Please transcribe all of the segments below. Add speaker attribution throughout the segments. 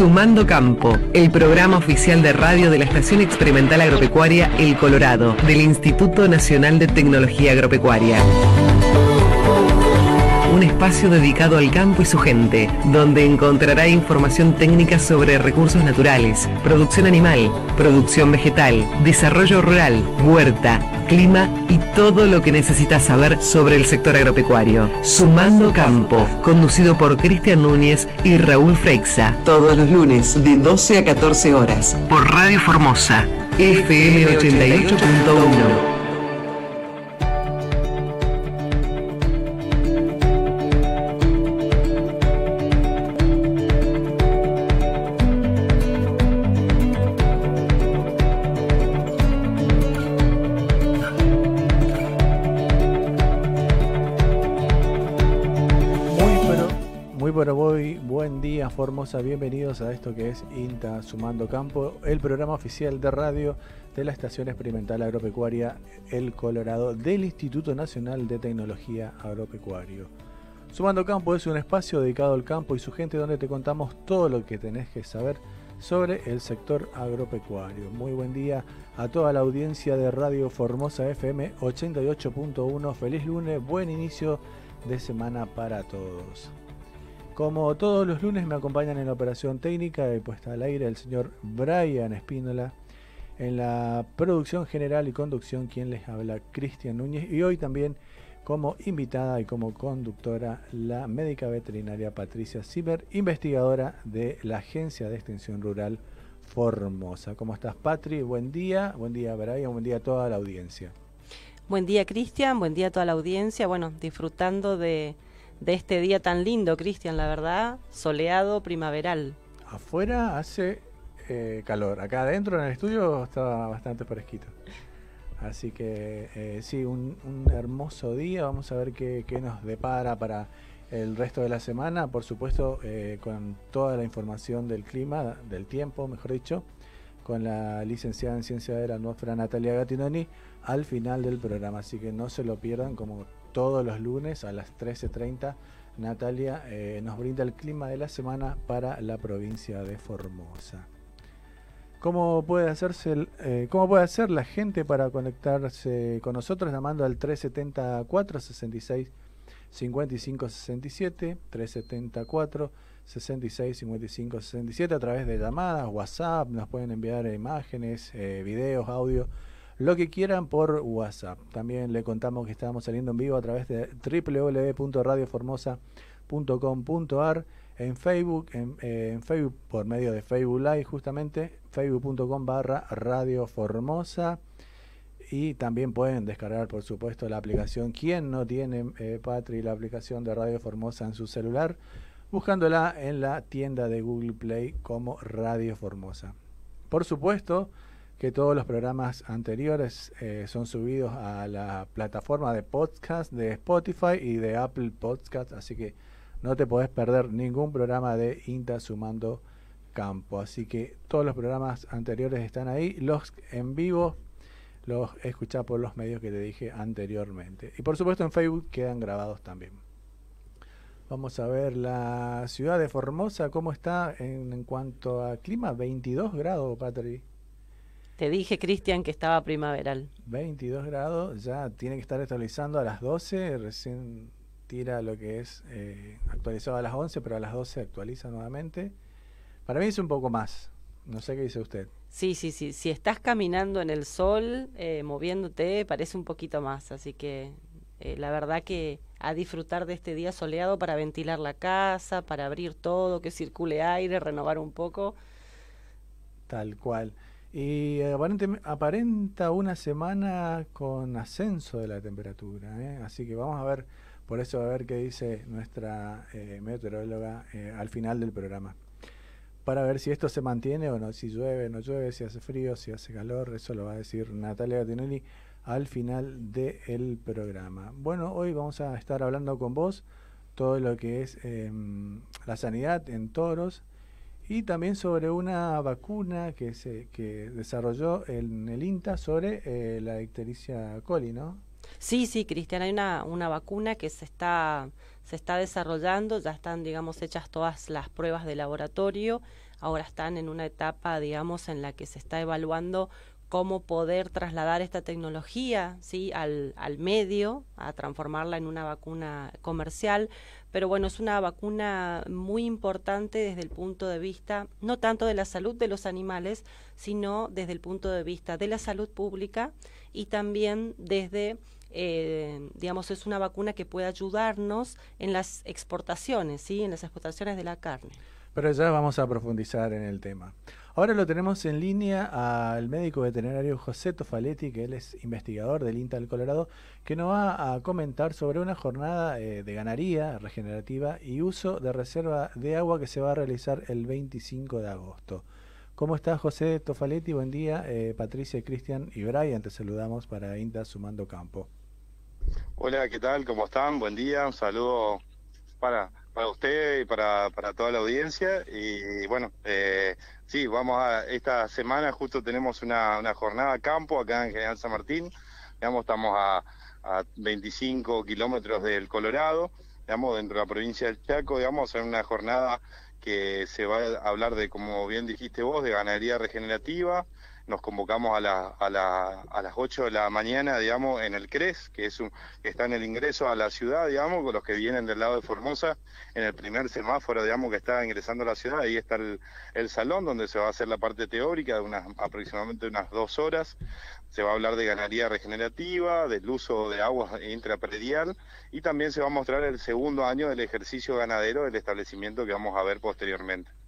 Speaker 1: Sumando Campo, el programa oficial de radio de la Estación Experimental Agropecuaria El Colorado, del Instituto Nacional de Tecnología Agropecuaria. Un espacio dedicado al campo y su gente, donde encontrará información técnica sobre recursos naturales, producción animal, producción vegetal, desarrollo rural, huerta, clima y todo lo que necesitas saber sobre el sector agropecuario. Sumando Campo, conducido por Cristian Núñez y Raúl Freixa. Todos los lunes de 12 a 14 horas. Por Radio Formosa, FM 88.1.
Speaker 2: Formosa, bienvenidos a esto que es INTA Sumando Campo, el programa oficial de radio de la Estación Experimental Agropecuaria El Colorado del Instituto Nacional de Tecnología Agropecuario. Sumando Campo es un espacio dedicado al campo y su gente donde te contamos todo lo que tenés que saber sobre el sector agropecuario. Muy buen día a toda la audiencia de Radio Formosa FM 88.1. Feliz lunes, buen inicio de semana para todos. Como todos los lunes me acompañan en la operación técnica y puesta al aire el señor Brian Espínola. En la producción general y conducción, quien les habla, Cristian Núñez. Y hoy también como invitada y como conductora la médica veterinaria Patricia Zimmer, investigadora de la Agencia de Extensión Rural Formosa. ¿Cómo estás, Patri? Buen día. Buen día, Brian. Buen día a toda la audiencia.
Speaker 3: Buen día, Cristian. Buen día a toda la audiencia. Bueno, disfrutando de de este día tan lindo, Cristian, la verdad, soleado, primaveral.
Speaker 2: Afuera hace eh, calor, acá adentro en el estudio está bastante fresquito. Así que eh, sí, un, hermoso día, vamos a ver qué, nos depara para el resto de la semana, por supuesto eh, con toda la información del clima, del tiempo, mejor dicho, con la licenciada en Ciencia de la Atmósfera Natalia Gattinoni al final del programa, así que no se lo pierdan como todos los lunes a las 13.30. Natalia eh, nos brinda el clima de la semana para la provincia de Formosa. ¿Cómo puede, hacerse eh, ¿Cómo puede hacer la gente para conectarse con nosotros llamando al 374 66 55 67 374 66 55 67 a través de llamadas, WhatsApp, nos pueden enviar imágenes, eh, videos, audio lo que quieran por WhatsApp. También le contamos que estamos saliendo en vivo a través de www.radioformosa.com.ar en Facebook, eh, en, Facebook por medio de Facebook Live justamente, facebook.com barra Radio Formosa. Y también pueden descargar, por supuesto, la aplicación. ¿Quién no tiene, eh, Patri, la aplicación de Radio Formosa en su celular? Buscándola en la tienda de Google Play como Radio Formosa. Por supuesto, que todos los programas anteriores eh, son subidos a la plataforma de podcast de Spotify y de Apple Podcast, así que no te podés perder ningún programa de INTA Sumando Campo. Así que todos los programas anteriores están ahí, los en vivo los escuchás por los medios que te dije anteriormente. Y por supuesto en Facebook quedan grabados también. Vamos a ver la ciudad de Formosa, cómo está en, en cuanto a clima, 22 grados, Patrick.
Speaker 3: Te dije, Cristian, que estaba primaveral.
Speaker 2: 22 grados, ya tiene que estar actualizando a las 12, recién tira lo que es eh, actualizado a las 11, pero a las 12 actualiza nuevamente. Para mí es un poco más, no sé qué dice usted.
Speaker 3: Sí, sí, sí, si estás caminando en el sol, eh, moviéndote, parece un poquito más, así que eh, la verdad que a disfrutar de este día soleado para ventilar la casa, para abrir todo, que circule aire, renovar un poco.
Speaker 2: Tal cual. Y aparenta una semana con ascenso de la temperatura, ¿eh? así que vamos a ver, por eso a ver qué dice nuestra eh, meteoróloga eh, al final del programa. Para ver si esto se mantiene o no, si llueve, no llueve, si hace frío, si hace calor, eso lo va a decir Natalia Gatinelli al final del programa. Bueno, hoy vamos a estar hablando con vos todo lo que es em, la sanidad en toros y también sobre una vacuna que se que desarrolló en el INTA sobre eh, la ictericia coli, ¿no?
Speaker 3: Sí, sí, Cristian, hay una, una vacuna que se está, se está desarrollando, ya están, digamos, hechas todas las pruebas de laboratorio, ahora están en una etapa, digamos, en la que se está evaluando cómo poder trasladar esta tecnología ¿sí? al, al medio, a transformarla en una vacuna comercial. Pero bueno, es una vacuna muy importante desde el punto de vista, no tanto de la salud de los animales, sino desde el punto de vista de la salud pública y también desde eh, digamos, es una vacuna que puede ayudarnos en las exportaciones, ¿sí? en las exportaciones de la carne.
Speaker 2: Pero ya vamos a profundizar en el tema. Ahora lo tenemos en línea al médico veterinario José Tofaletti, que él es investigador del INTA del Colorado, que nos va a comentar sobre una jornada eh, de ganadería regenerativa y uso de reserva de agua que se va a realizar el 25 de agosto. ¿Cómo estás, José Tofaletti? Buen día. Eh, Patricia, Cristian y Brian, te saludamos para INTA Sumando Campo.
Speaker 4: Hola, ¿qué tal? ¿Cómo están? Buen día. Un saludo para para usted y para, para toda la audiencia. Y bueno, eh, sí, vamos a, esta semana justo tenemos una, una jornada campo acá en General San Martín. Digamos, estamos a, a 25 kilómetros del Colorado, digamos, dentro de la provincia del Chaco, digamos, en una jornada que se va a hablar de, como bien dijiste vos, de ganadería regenerativa, nos convocamos a, la, a, la, a las 8 de la mañana, digamos, en el CRES, que es un, está en el ingreso a la ciudad, digamos, con los que vienen del lado de Formosa, en el primer semáforo, digamos, que está ingresando a la ciudad, ahí está el, el salón donde se va a hacer la parte teórica de unas aproximadamente unas dos horas. Se va a hablar de ganadería regenerativa, del uso de agua intrapredial y también se va a mostrar el segundo año del ejercicio ganadero del establecimiento que vamos a ver posteriormente.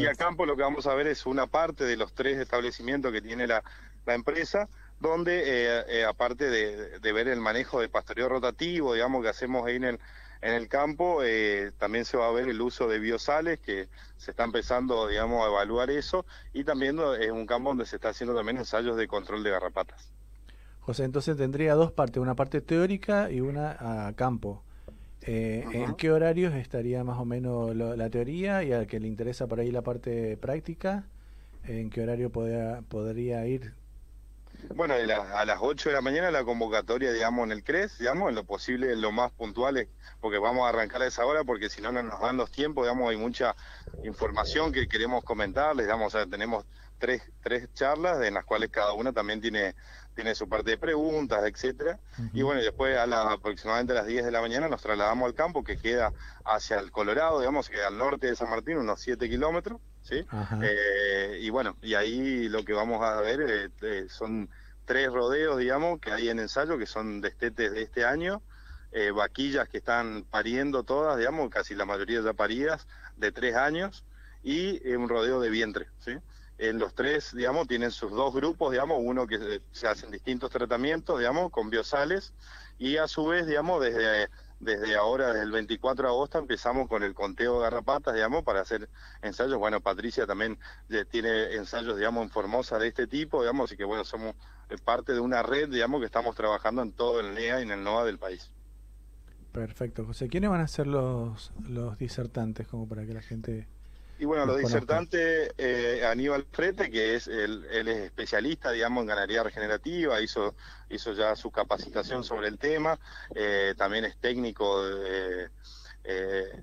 Speaker 4: Y a campo lo que vamos a ver es una parte de los tres establecimientos que tiene la, la empresa, donde eh, eh, aparte de, de, ver el manejo de pastoreo rotativo, digamos, que hacemos ahí en el, en el campo, eh, también se va a ver el uso de biosales, que se está empezando, digamos, a evaluar eso, y también es un campo donde se está haciendo también ensayos de control de garrapatas.
Speaker 2: José, entonces tendría dos partes, una parte teórica y una a campo. Eh, ¿En qué horarios estaría más o menos lo, la teoría y al que le interesa por ahí la parte práctica? ¿En qué horario podría, podría ir?
Speaker 4: Bueno, a, la, a las 8 de la mañana la convocatoria, digamos, en el CRES, digamos, en lo posible, en lo más puntuales, porque vamos a arrancar a esa hora, porque si no, no nos dan los tiempos, digamos, hay mucha información que queremos comentarles, digamos, o sea, tenemos tres, tres charlas en las cuales cada una también tiene tiene su parte de preguntas, etcétera. Uh -huh. Y bueno, después a la, aproximadamente a las 10 de la mañana nos trasladamos al campo que queda hacia el Colorado, digamos, que al norte de San Martín, unos 7 kilómetros, ¿sí? Eh, y bueno, y ahí lo que vamos a ver eh, eh, son tres rodeos, digamos, que hay en ensayo, que son destetes de este año, vaquillas que están pariendo todas, digamos, casi la mayoría ya paridas, de tres años, y un rodeo de vientre, ¿sí? En los tres, digamos, tienen sus dos grupos, digamos, uno que se hacen distintos tratamientos, digamos, con biosales, y a su vez, digamos, desde, desde ahora, desde el 24 de agosto, empezamos con el conteo de garrapatas, digamos, para hacer ensayos. Bueno, Patricia también tiene ensayos, digamos, en Formosa de este tipo, digamos, y que, bueno, somos parte de una red, digamos, que estamos trabajando en todo el NEA y en el NOA del país.
Speaker 2: Perfecto, José. ¿Quiénes van a ser los, los disertantes, como para que la gente...
Speaker 4: Y bueno, los disertantes, eh, Aníbal Frete, que es él, él, es especialista, digamos, en ganadería regenerativa, hizo, hizo ya su capacitación sobre el tema, eh, también es técnico de, eh,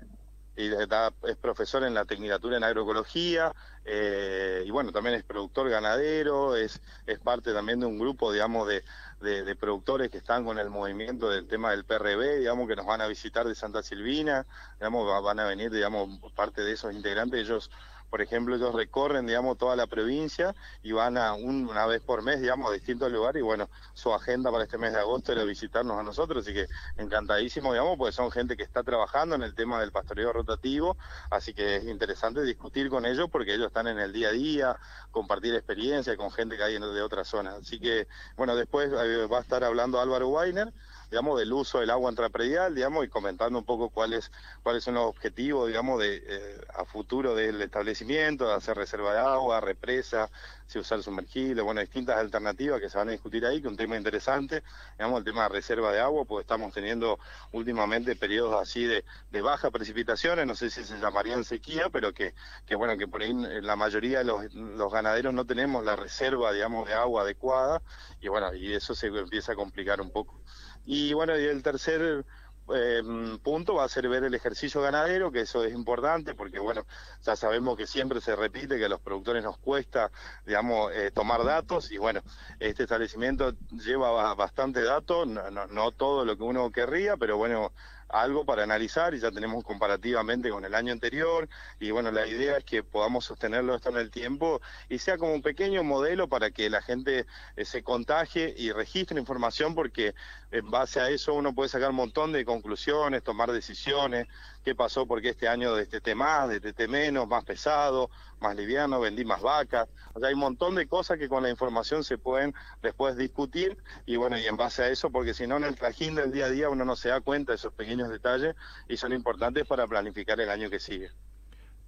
Speaker 4: y da, es profesor en la Tecnicatura en Agroecología, eh, y bueno, también es productor ganadero, es, es parte también de un grupo, digamos, de, de, de, productores que están con el movimiento del tema del PRB, digamos, que nos van a visitar de Santa Silvina, digamos, van a venir, digamos, parte de esos integrantes, ellos por ejemplo, ellos recorren, digamos, toda la provincia y van a un, una vez por mes, digamos, a distintos lugares y bueno, su agenda para este mes de agosto era visitarnos a nosotros, así que encantadísimo, digamos, porque son gente que está trabajando en el tema del pastoreo rotativo, así que es interesante discutir con ellos porque ellos están en el día a día, compartir experiencia con gente que hay de otras zonas. Así que, bueno, después eh, va a estar hablando Álvaro Weiner, digamos, del uso del agua intrapredial, digamos, y comentando un poco cuáles cuáles son los objetivos, digamos, de eh, a futuro del establecimiento, de hacer reserva de agua, represa, si usar sumergible, bueno, distintas alternativas que se van a discutir ahí, que un tema interesante, digamos, el tema de reserva de agua, pues estamos teniendo últimamente periodos así de, de baja precipitaciones, no sé si se llamarían sequía, pero que, que bueno, que por ahí la mayoría de los, los ganaderos no tenemos la reserva, digamos, de agua adecuada, y bueno, y eso se empieza a complicar un poco. Y bueno, y el tercer em, punto va a ser ver el ejercicio ganadero, que eso es importante porque, bueno, ya sabemos que siempre se repite que a los productores nos cuesta, digamos, eh, tomar datos y, bueno, este establecimiento lleva bastante datos, no, no, no todo lo que uno querría, pero bueno, algo para analizar y ya tenemos comparativamente con el año anterior. Y bueno, la idea es que podamos sostenerlo esto en el tiempo y sea como un pequeño modelo para que la gente eh, se contagie y registre información porque en base a eso uno puede sacar un montón de conclusiones, tomar decisiones, qué pasó porque este año de este más, de este menos, más pesado, más liviano, vendí más vacas, o sea, hay un montón de cosas que con la información se pueden después discutir y bueno, y en base a eso, porque si no en el trajín del día a día uno no se da cuenta de esos pequeños detalles y son importantes para planificar el año que sigue.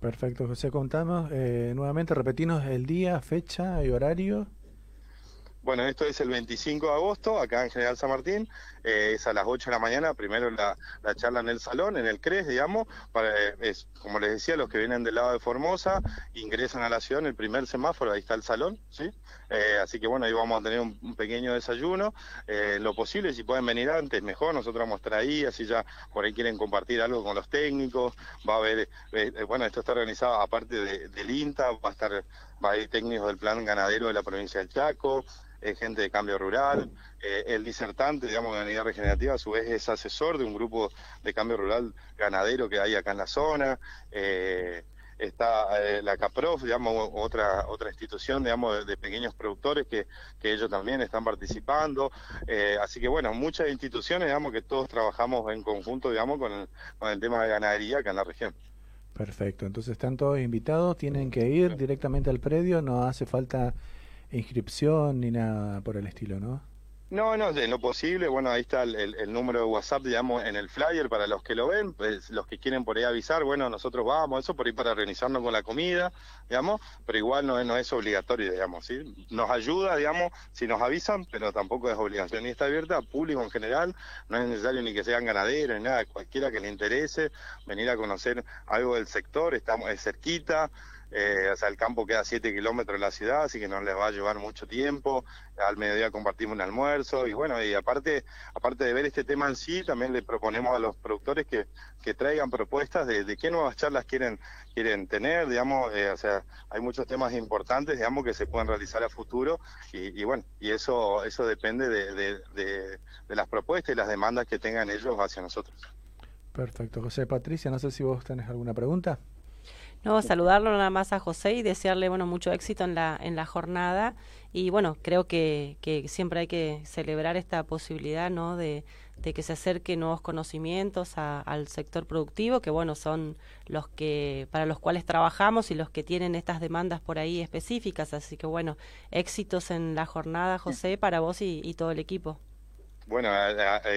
Speaker 2: Perfecto, José, contamos eh, nuevamente, repetimos el día, fecha y horario.
Speaker 4: Bueno, esto es el 25 de agosto, acá en General San Martín, eh, es a las 8 de la mañana, primero la, charla en el salón, en el CRES, digamos, para, es, como les decía, los que vienen del lado de Formosa, ingresan a la ciudad en el primer semáforo, ahí está el salón, ¿sí? Eh, así que bueno, ahí vamos a tener un, pequeño desayuno, eh, lo posible, si pueden venir antes, mejor, nosotros vamos a estar ahí, así ya por ahí quieren compartir algo con los técnicos, va a haber, bueno, esto está organizado aparte del INTA, va a estar, va a haber técnicos del plan ganadero de la provincia del Chaco, es gente de cambio rural. Eh, el disertante, digamos, de unidad regenerativa, a su vez es asesor de un grupo de cambio rural ganadero que hay acá en la zona. Eh, está eh, la CAPROF, digamos, otra otra institución, digamos, de, pequeños productores que, que, ellos también están participando. así que, bueno, muchas instituciones, digamos, que todos trabajamos en conjunto, digamos, con el, con el tema de ganadería acá en la región.
Speaker 2: Perfecto, entonces están todos invitados, tienen que ir directamente al predio, no hace falta inscripción ni nada por el estilo, ¿no?
Speaker 4: No, no, de lo posible, bueno, ahí está el, número de WhatsApp, digamos, en el flyer para los que lo ven, pues los que quieren por ahí avisar, bueno, nosotros vamos, eso por ahí para organizarnos con la comida, digamos, pero igual no es, obligatorio, digamos, ¿sí? Nos ayuda, digamos, si nos avisan, pero tampoco es obligación. Y está abierta público en general, no es necesario ni que sean ganaderos ni nada, cualquiera que le interese venir a conocer algo del sector, estamos es cerquita, eh, o sea, el campo queda a 7 kilómetros de la ciudad, así que no les va a llevar mucho tiempo. Al mediodía compartimos un almuerzo y bueno, y aparte, aparte de ver este tema en sí, también le proponemos a los productores que, que traigan propuestas de, de qué nuevas charlas quieren, quieren tener, digamos, eh, o sea, hay muchos temas importantes, digamos, que se pueden realizar a futuro y, bueno, y eso, eso depende de, de, de las propuestas y las demandas que tengan ellos hacia nosotros.
Speaker 2: Perfecto, José Patricia, no sé si vos tenés alguna pregunta.
Speaker 3: No, saludarlo nada más a José y desearle bueno mucho éxito en la en la jornada. Y bueno creo que, que siempre hay que celebrar esta posibilidad no de, de que se acerquen nuevos conocimientos al sector productivo que bueno son los que para los cuales trabajamos y los que tienen estas demandas por ahí específicas. Así que bueno éxitos en la jornada José para vos y todo el equipo.
Speaker 4: Bueno,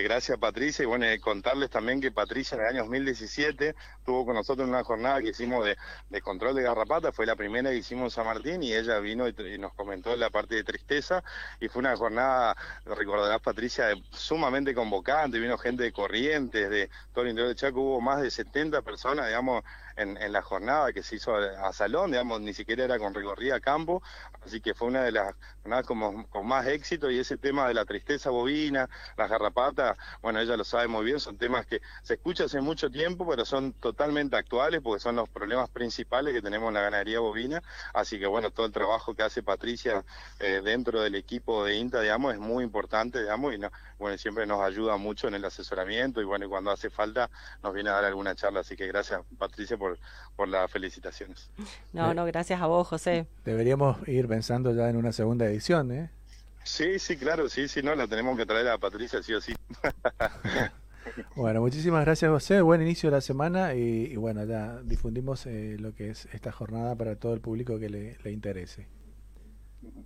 Speaker 4: gracias Patricia. Y bueno, contarles también que Patricia en el año 2017 tuvo con nosotros una jornada que hicimos de, control de garrapata, fue la primera que hicimos en San Martín y ella vino y, nos comentó la parte de tristeza. Y fue una jornada, recordarás Patricia, sumamente convocante, vino gente de Corrientes, de todo el interior de Chaco, hubo más de 70 personas, digamos, en, en, la jornada que se hizo a, salón, digamos, ni siquiera era con recorrida a campo, así que fue una de las jornadas como, con más éxito y ese tema de la tristeza bovina, las garrapatas, bueno, ella lo sabe muy bien, son temas que se escuchan hace mucho tiempo, pero son totalmente actuales porque son los problemas principales que tenemos en la ganadería bovina, así que bueno, todo el trabajo que hace Patricia eh, dentro del equipo de INTA, digamos, es muy importante, digamos, y no, bueno, siempre nos ayuda mucho en el asesoramiento y bueno, cuando hace falta nos viene a dar alguna charla, así que gracias Patricia por, por las felicitaciones.
Speaker 3: No, no, gracias a vos, José.
Speaker 2: Deberíamos ir pensando ya en una segunda edición, ¿eh?
Speaker 4: Sí, sí, claro, sí, sí, no, la tenemos que traer a Patricia, sí o sí.
Speaker 2: bueno, muchísimas gracias, José. Buen inicio de la semana y, bueno, ya difundimos eh, lo que es esta jornada para todo el público que le interese.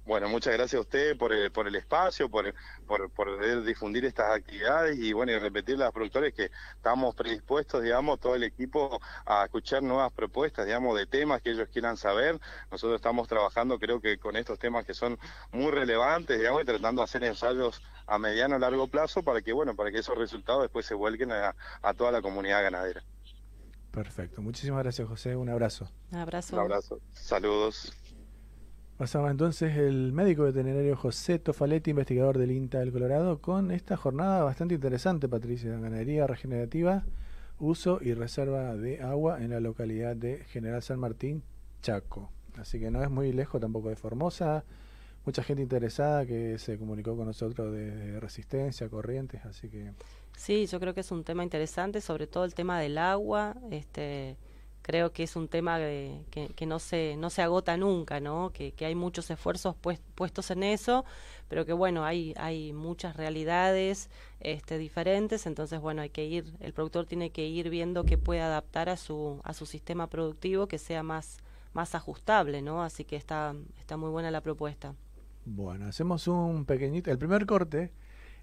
Speaker 4: Bueno, muchas gracias a usted por el, por el espacio, por, por, poder difundir estas actividades y bueno, y repetirle a los productores que estamos predispuestos, digamos, todo el equipo a escuchar nuevas propuestas, digamos, de temas que ellos quieran saber. Nosotros estamos trabajando, creo que con estos temas que son muy relevantes, digamos, y tratando de hacer ensayos a mediano o largo plazo para que, bueno, para que esos resultados después se vuelquen a, a toda la comunidad ganadera.
Speaker 2: Perfecto. Muchísimas gracias, José. Un abrazo.
Speaker 3: Un abrazo.
Speaker 4: Un abrazo. Saludos.
Speaker 2: Pasamos entonces el médico veterinario José Tofaletti, investigador del INTA del Colorado, con esta jornada bastante interesante, Patricia. Ganadería regenerativa, uso y reserva de agua en la localidad de General San Martín, Chaco. Así que no es muy lejos tampoco de Formosa. Mucha gente interesada que se comunicó con nosotros de, resistencia, corrientes, así que...
Speaker 3: Sí, yo creo que es un tema interesante, sobre todo el tema del agua. Este, creo que es un tema que, que, no, se, no se agota nunca, ¿no? Que, que hay muchos esfuerzos puestos en eso, pero que bueno, hay, hay muchas realidades este, diferentes, entonces bueno, hay que ir, el productor tiene que ir viendo que puede adaptar a su, a su sistema productivo que sea más, más ajustable, ¿no? Así que está, está muy buena la propuesta.
Speaker 2: Bueno, hacemos un pequeñito, el primer corte,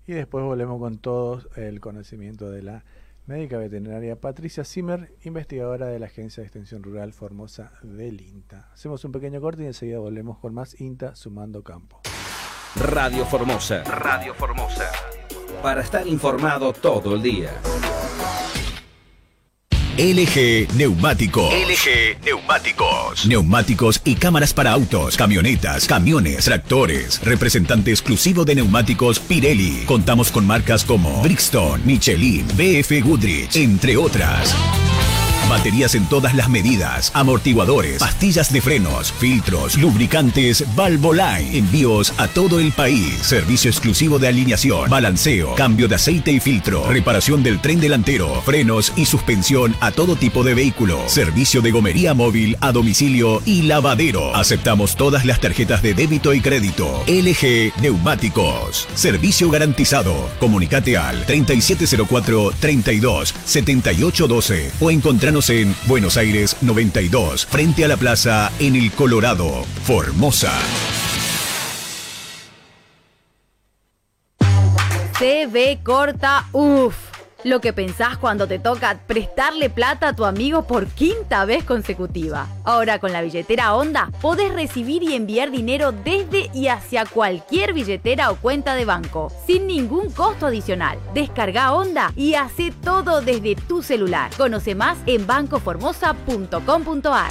Speaker 2: y después volvemos con todo el conocimiento de la médica veterinaria Patricia Zimmer, investigadora de la Agencia de Extensión Rural Formosa del INTA. Hacemos un pequeño corte y enseguida volvemos con más INTA sumando campo.
Speaker 5: Radio Formosa. Radio Formosa. Para estar informado todo el día.
Speaker 6: LG Neumáticos. LG Neumáticos. Neumáticos y cámaras para autos, camionetas, camiones, tractores. Representante exclusivo de neumáticos Pirelli. Contamos con marcas como Brixton, Michelin, BF Goodrich, entre otras. Baterías en todas las medidas, amortiguadores, pastillas de frenos, filtros, lubricantes, Valvoline. Envíos a todo el país. Servicio exclusivo de alineación, balanceo, cambio de aceite y filtro, reparación del tren delantero, frenos y suspensión a todo tipo de vehículo. Servicio de gomería móvil a domicilio y lavadero. Aceptamos todas las tarjetas de débito y crédito. LG Neumáticos. Servicio garantizado. Comunicate al 3704 32 7812 o encontrar en Buenos Aires 92, frente a la plaza en el Colorado, Formosa.
Speaker 7: TV corta, uff. Lo que pensás cuando te toca prestarle plata a tu amigo por quinta vez consecutiva. Ahora con la billetera Onda podés recibir y enviar dinero desde y hacia cualquier billetera o cuenta de banco, sin ningún costo adicional. Descarga Onda y hace todo desde tu celular. Conoce más en bancoformosa.com.ar.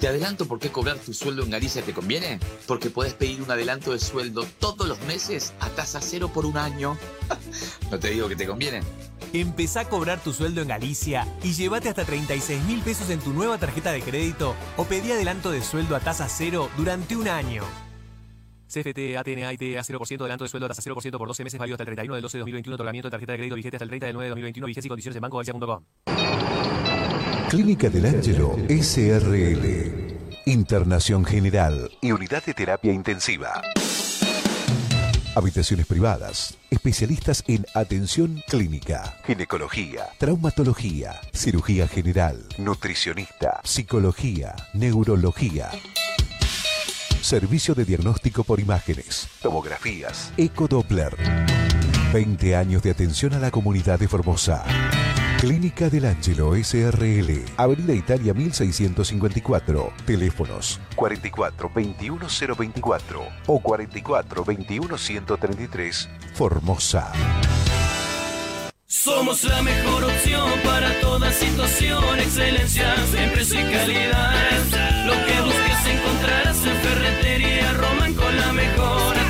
Speaker 8: Te adelanto por qué cobrar tu sueldo en Galicia te conviene. Porque puedes pedir un adelanto de sueldo todos los meses a tasa cero por un año. no te digo que te conviene.
Speaker 9: Empezá a cobrar tu sueldo en Galicia y llévate hasta 36 mil pesos en tu nueva tarjeta de crédito o pedí adelanto de sueldo a tasa cero durante un año. CFT, ATNA, IT, a 0% adelanto de sueldo a tasa 0% por 12 meses válido hasta el 31 del 12 de 2021. Otorgamiento de tarjeta de crédito vigente hasta el 30 del 9 de 2021. Vigencia y condiciones en bancogalicia.com.
Speaker 10: Clínica del Ángelo SRL. Internación General y Unidad de Terapia Intensiva. Habitaciones privadas, especialistas en atención clínica, ginecología, traumatología, cirugía general, nutricionista, psicología, neurología. Servicio de diagnóstico por imágenes, tomografías, ecodoppler. 20 años de atención a la comunidad de Formosa. Clínica del Ángelo SRL, Avenida Italia 1654, teléfonos 44 21 024 o 44 21 133, Formosa.
Speaker 11: Somos la mejor opción para toda situación, excelencia, siempre y calidad. Lo que busques encontrarás en Ferretería. Roman con la mejor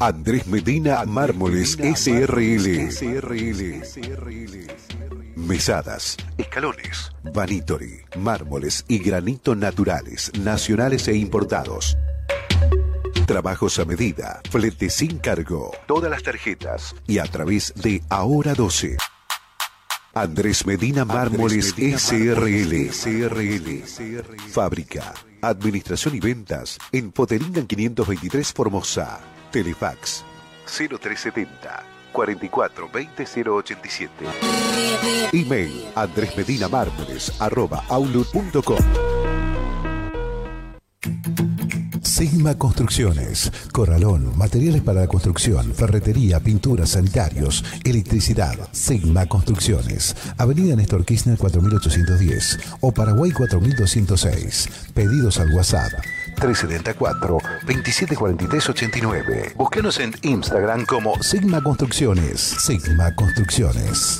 Speaker 10: Andrés Medina Mármoles SRL.
Speaker 12: Mesadas, escalones, vanitory, mármoles y granito naturales, nacionales e importados. Trabajos a medida, flete sin cargo, todas las tarjetas y a través de Ahora 12. Andrés Medina Mármoles SRL. SRL. Fábrica, administración y ventas en Poteringan 523 Formosa. Telefax 0370 44 20 087. Email andresmedinamármoles arroba.
Speaker 10: Sigma Construcciones, Corralón, materiales para la construcción, ferretería, pintura, sanitarios, electricidad. Sigma Construcciones, Avenida Néstor Kirchner 4810 o Paraguay 4206. Pedidos al WhatsApp 374 2743 89. Búsquenos en Instagram como Sigma Construcciones. Sigma Construcciones.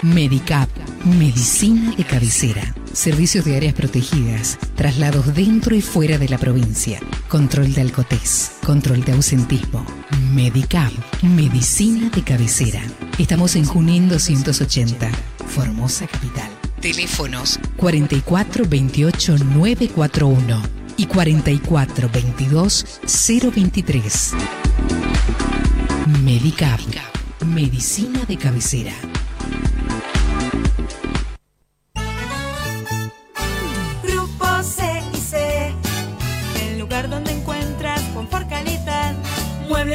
Speaker 13: Medicap, medicina de cabecera, servicios de áreas protegidas, traslados dentro y fuera de la provincia, control de alcotés, control de ausentismo. Medicap, medicina de cabecera. Estamos en Junín 280, Formosa Capital. Teléfonos 44 28 941 y 44 22 023. Medicap, medicina de cabecera.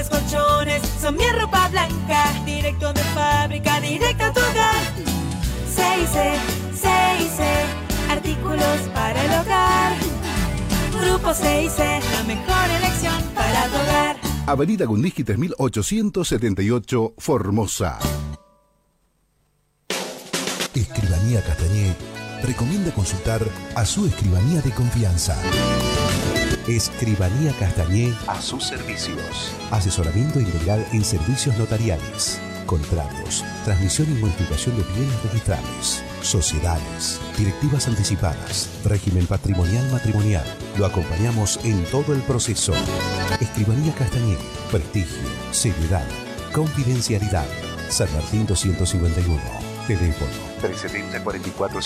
Speaker 14: Muebles, colchones, son mi ropa blanca. Directo de fábrica, directo a tu hogar. C C artículos para el hogar. Grupo C la mejor elección para tu hogar.
Speaker 12: Avenida Gundisky 3878, Formosa.
Speaker 10: Escribanía Castañé recomienda consultar a su escribanía de confianza. Escribanía Castañé a sus servicios. Asesoramiento integral en servicios notariales, contratos, transmisión y modificación de bienes registrales, sociedades, directivas anticipadas, régimen patrimonial matrimonial. Lo acompañamos en todo el proceso. Escribanía Castañé, prestigio, seriedad, confidencialidad. San Martín 251. Teléfono. 370 44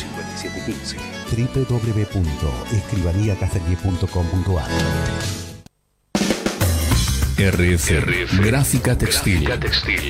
Speaker 10: 57 15 www.escribaniacastañé.com.ar
Speaker 15: RF, Gráfica Textil.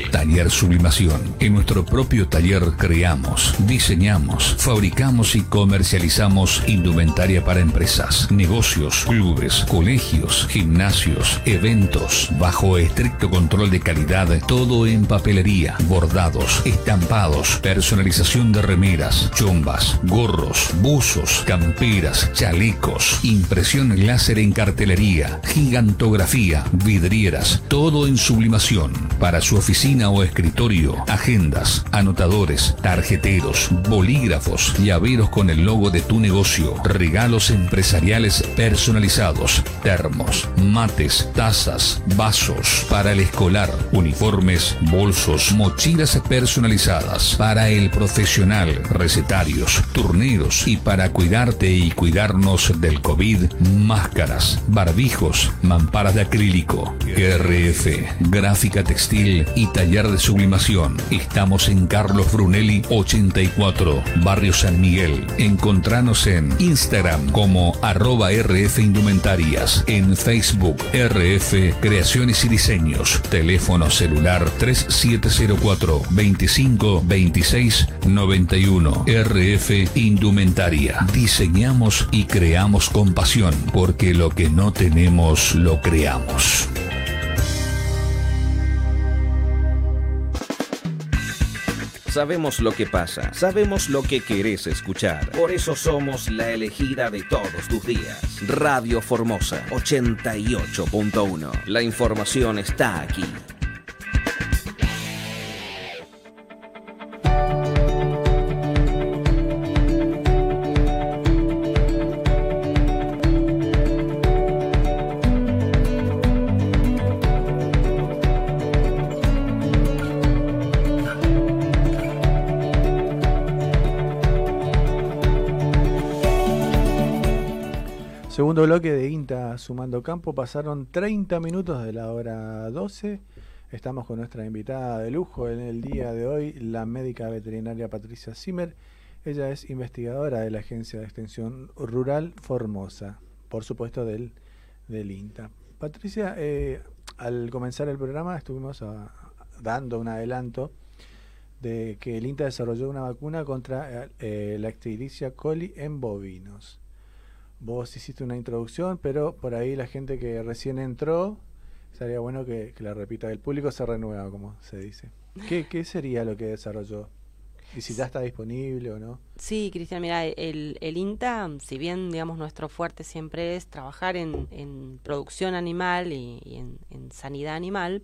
Speaker 15: Taller Sublimación. En nuestro propio taller creamos, diseñamos, fabricamos y comercializamos indumentaria para empresas, negocios, clubes, colegios, gimnasios, eventos, bajo estricto control de calidad, todo en papelería, bordados, estampados, personalización de remeras, chombas, gorros, buzos, camperas, chalecos, impresión láser en cartelería, gigantografía, vidrio todo en sublimación. Para su oficina o escritorio, agendas, anotadores, tarjeteros, bolígrafos, llaveros con el logo de tu negocio, regalos empresariales personalizados, termos, mates, tazas, vasos, para el escolar, uniformes, bolsos, mochilas personalizadas, para el profesional, recetarios, turneros. Y para cuidarte y cuidarnos del COVID, máscaras, barbijos, mamparas de acrílico, RF, gráfica textil y taller de sublimación. Estamos en Carlos Brunelli 84, Barrio San Miguel. Encontranos en Instagram como arroba RF Indumentarias, en Facebook RF Creaciones y Diseños, teléfono celular 3704 25 26 91 RF Indumentaria. Diseñamos y creamos con pasión, porque lo que no tenemos lo creamos.
Speaker 5: Sabemos lo que pasa, sabemos lo que querés escuchar. Por eso somos la elegida de todos tus días. Radio Formosa 88.1. La información está aquí.
Speaker 2: Segundo bloque de INTA sumando campo, pasaron 30 minutos de la hora 12. Estamos con nuestra invitada de lujo en el día de hoy, la médica veterinaria Patricia Zimmer. Ella es investigadora de la Agencia de Extensión Rural Formosa, por supuesto del, del INTA. Patricia, eh, al comenzar el programa estuvimos ah, dando un adelanto de que el INTA desarrolló una vacuna contra eh, la Ectericia coli en bovinos. Vos hiciste una introducción, pero por ahí la gente que recién entró, sería bueno que, la repita. El público se renueva, como se dice. ¿Qué, ¿Qué sería lo que desarrolló? ¿Y si ya está disponible o no?
Speaker 3: Sí, Cristian, mira, el, el INTA, si bien, digamos, nuestro fuerte siempre es trabajar en, en producción animal y, en, en, sanidad animal,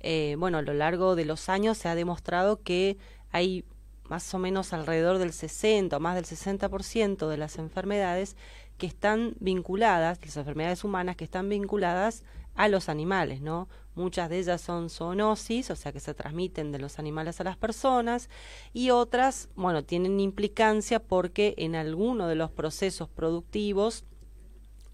Speaker 3: eh, bueno, a lo largo de los años se ha demostrado que hay más o menos alrededor del 60 o más del 60% de las enfermedades que están vinculadas, las enfermedades humanas que están vinculadas a los animales, ¿no? Muchas de ellas son zoonosis, o sea que se transmiten de los animales a las personas, y otras, bueno, tienen implicancia porque en alguno de los procesos productivos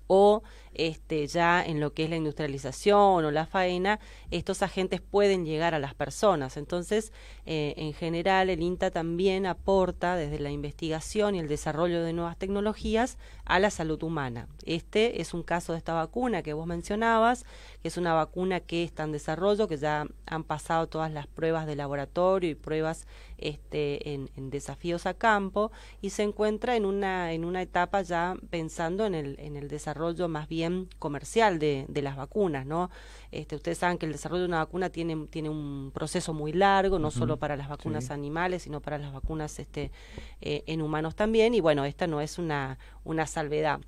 Speaker 3: o este, ya en lo que es la industrialización o la faena, estos agentes pueden llegar a las personas. Entonces, eh, en general, el INTA también aporta desde la investigación y el desarrollo de nuevas tecnologías a la salud humana. Este es un caso de esta vacuna que vos mencionabas, que es una vacuna que está en desarrollo, que ya han pasado todas las pruebas de laboratorio y pruebas este, en, desafíos a campo y se encuentra en una, en una etapa ya pensando en el, en el desarrollo más bien comercial de, de las vacunas, ¿no? Este, ustedes saben que el desarrollo de una vacuna tiene, tiene un proceso muy largo, no solo para las vacunas animales, sino para las vacunas este, eh, en humanos también, y bueno, esta no es una, una salvedad.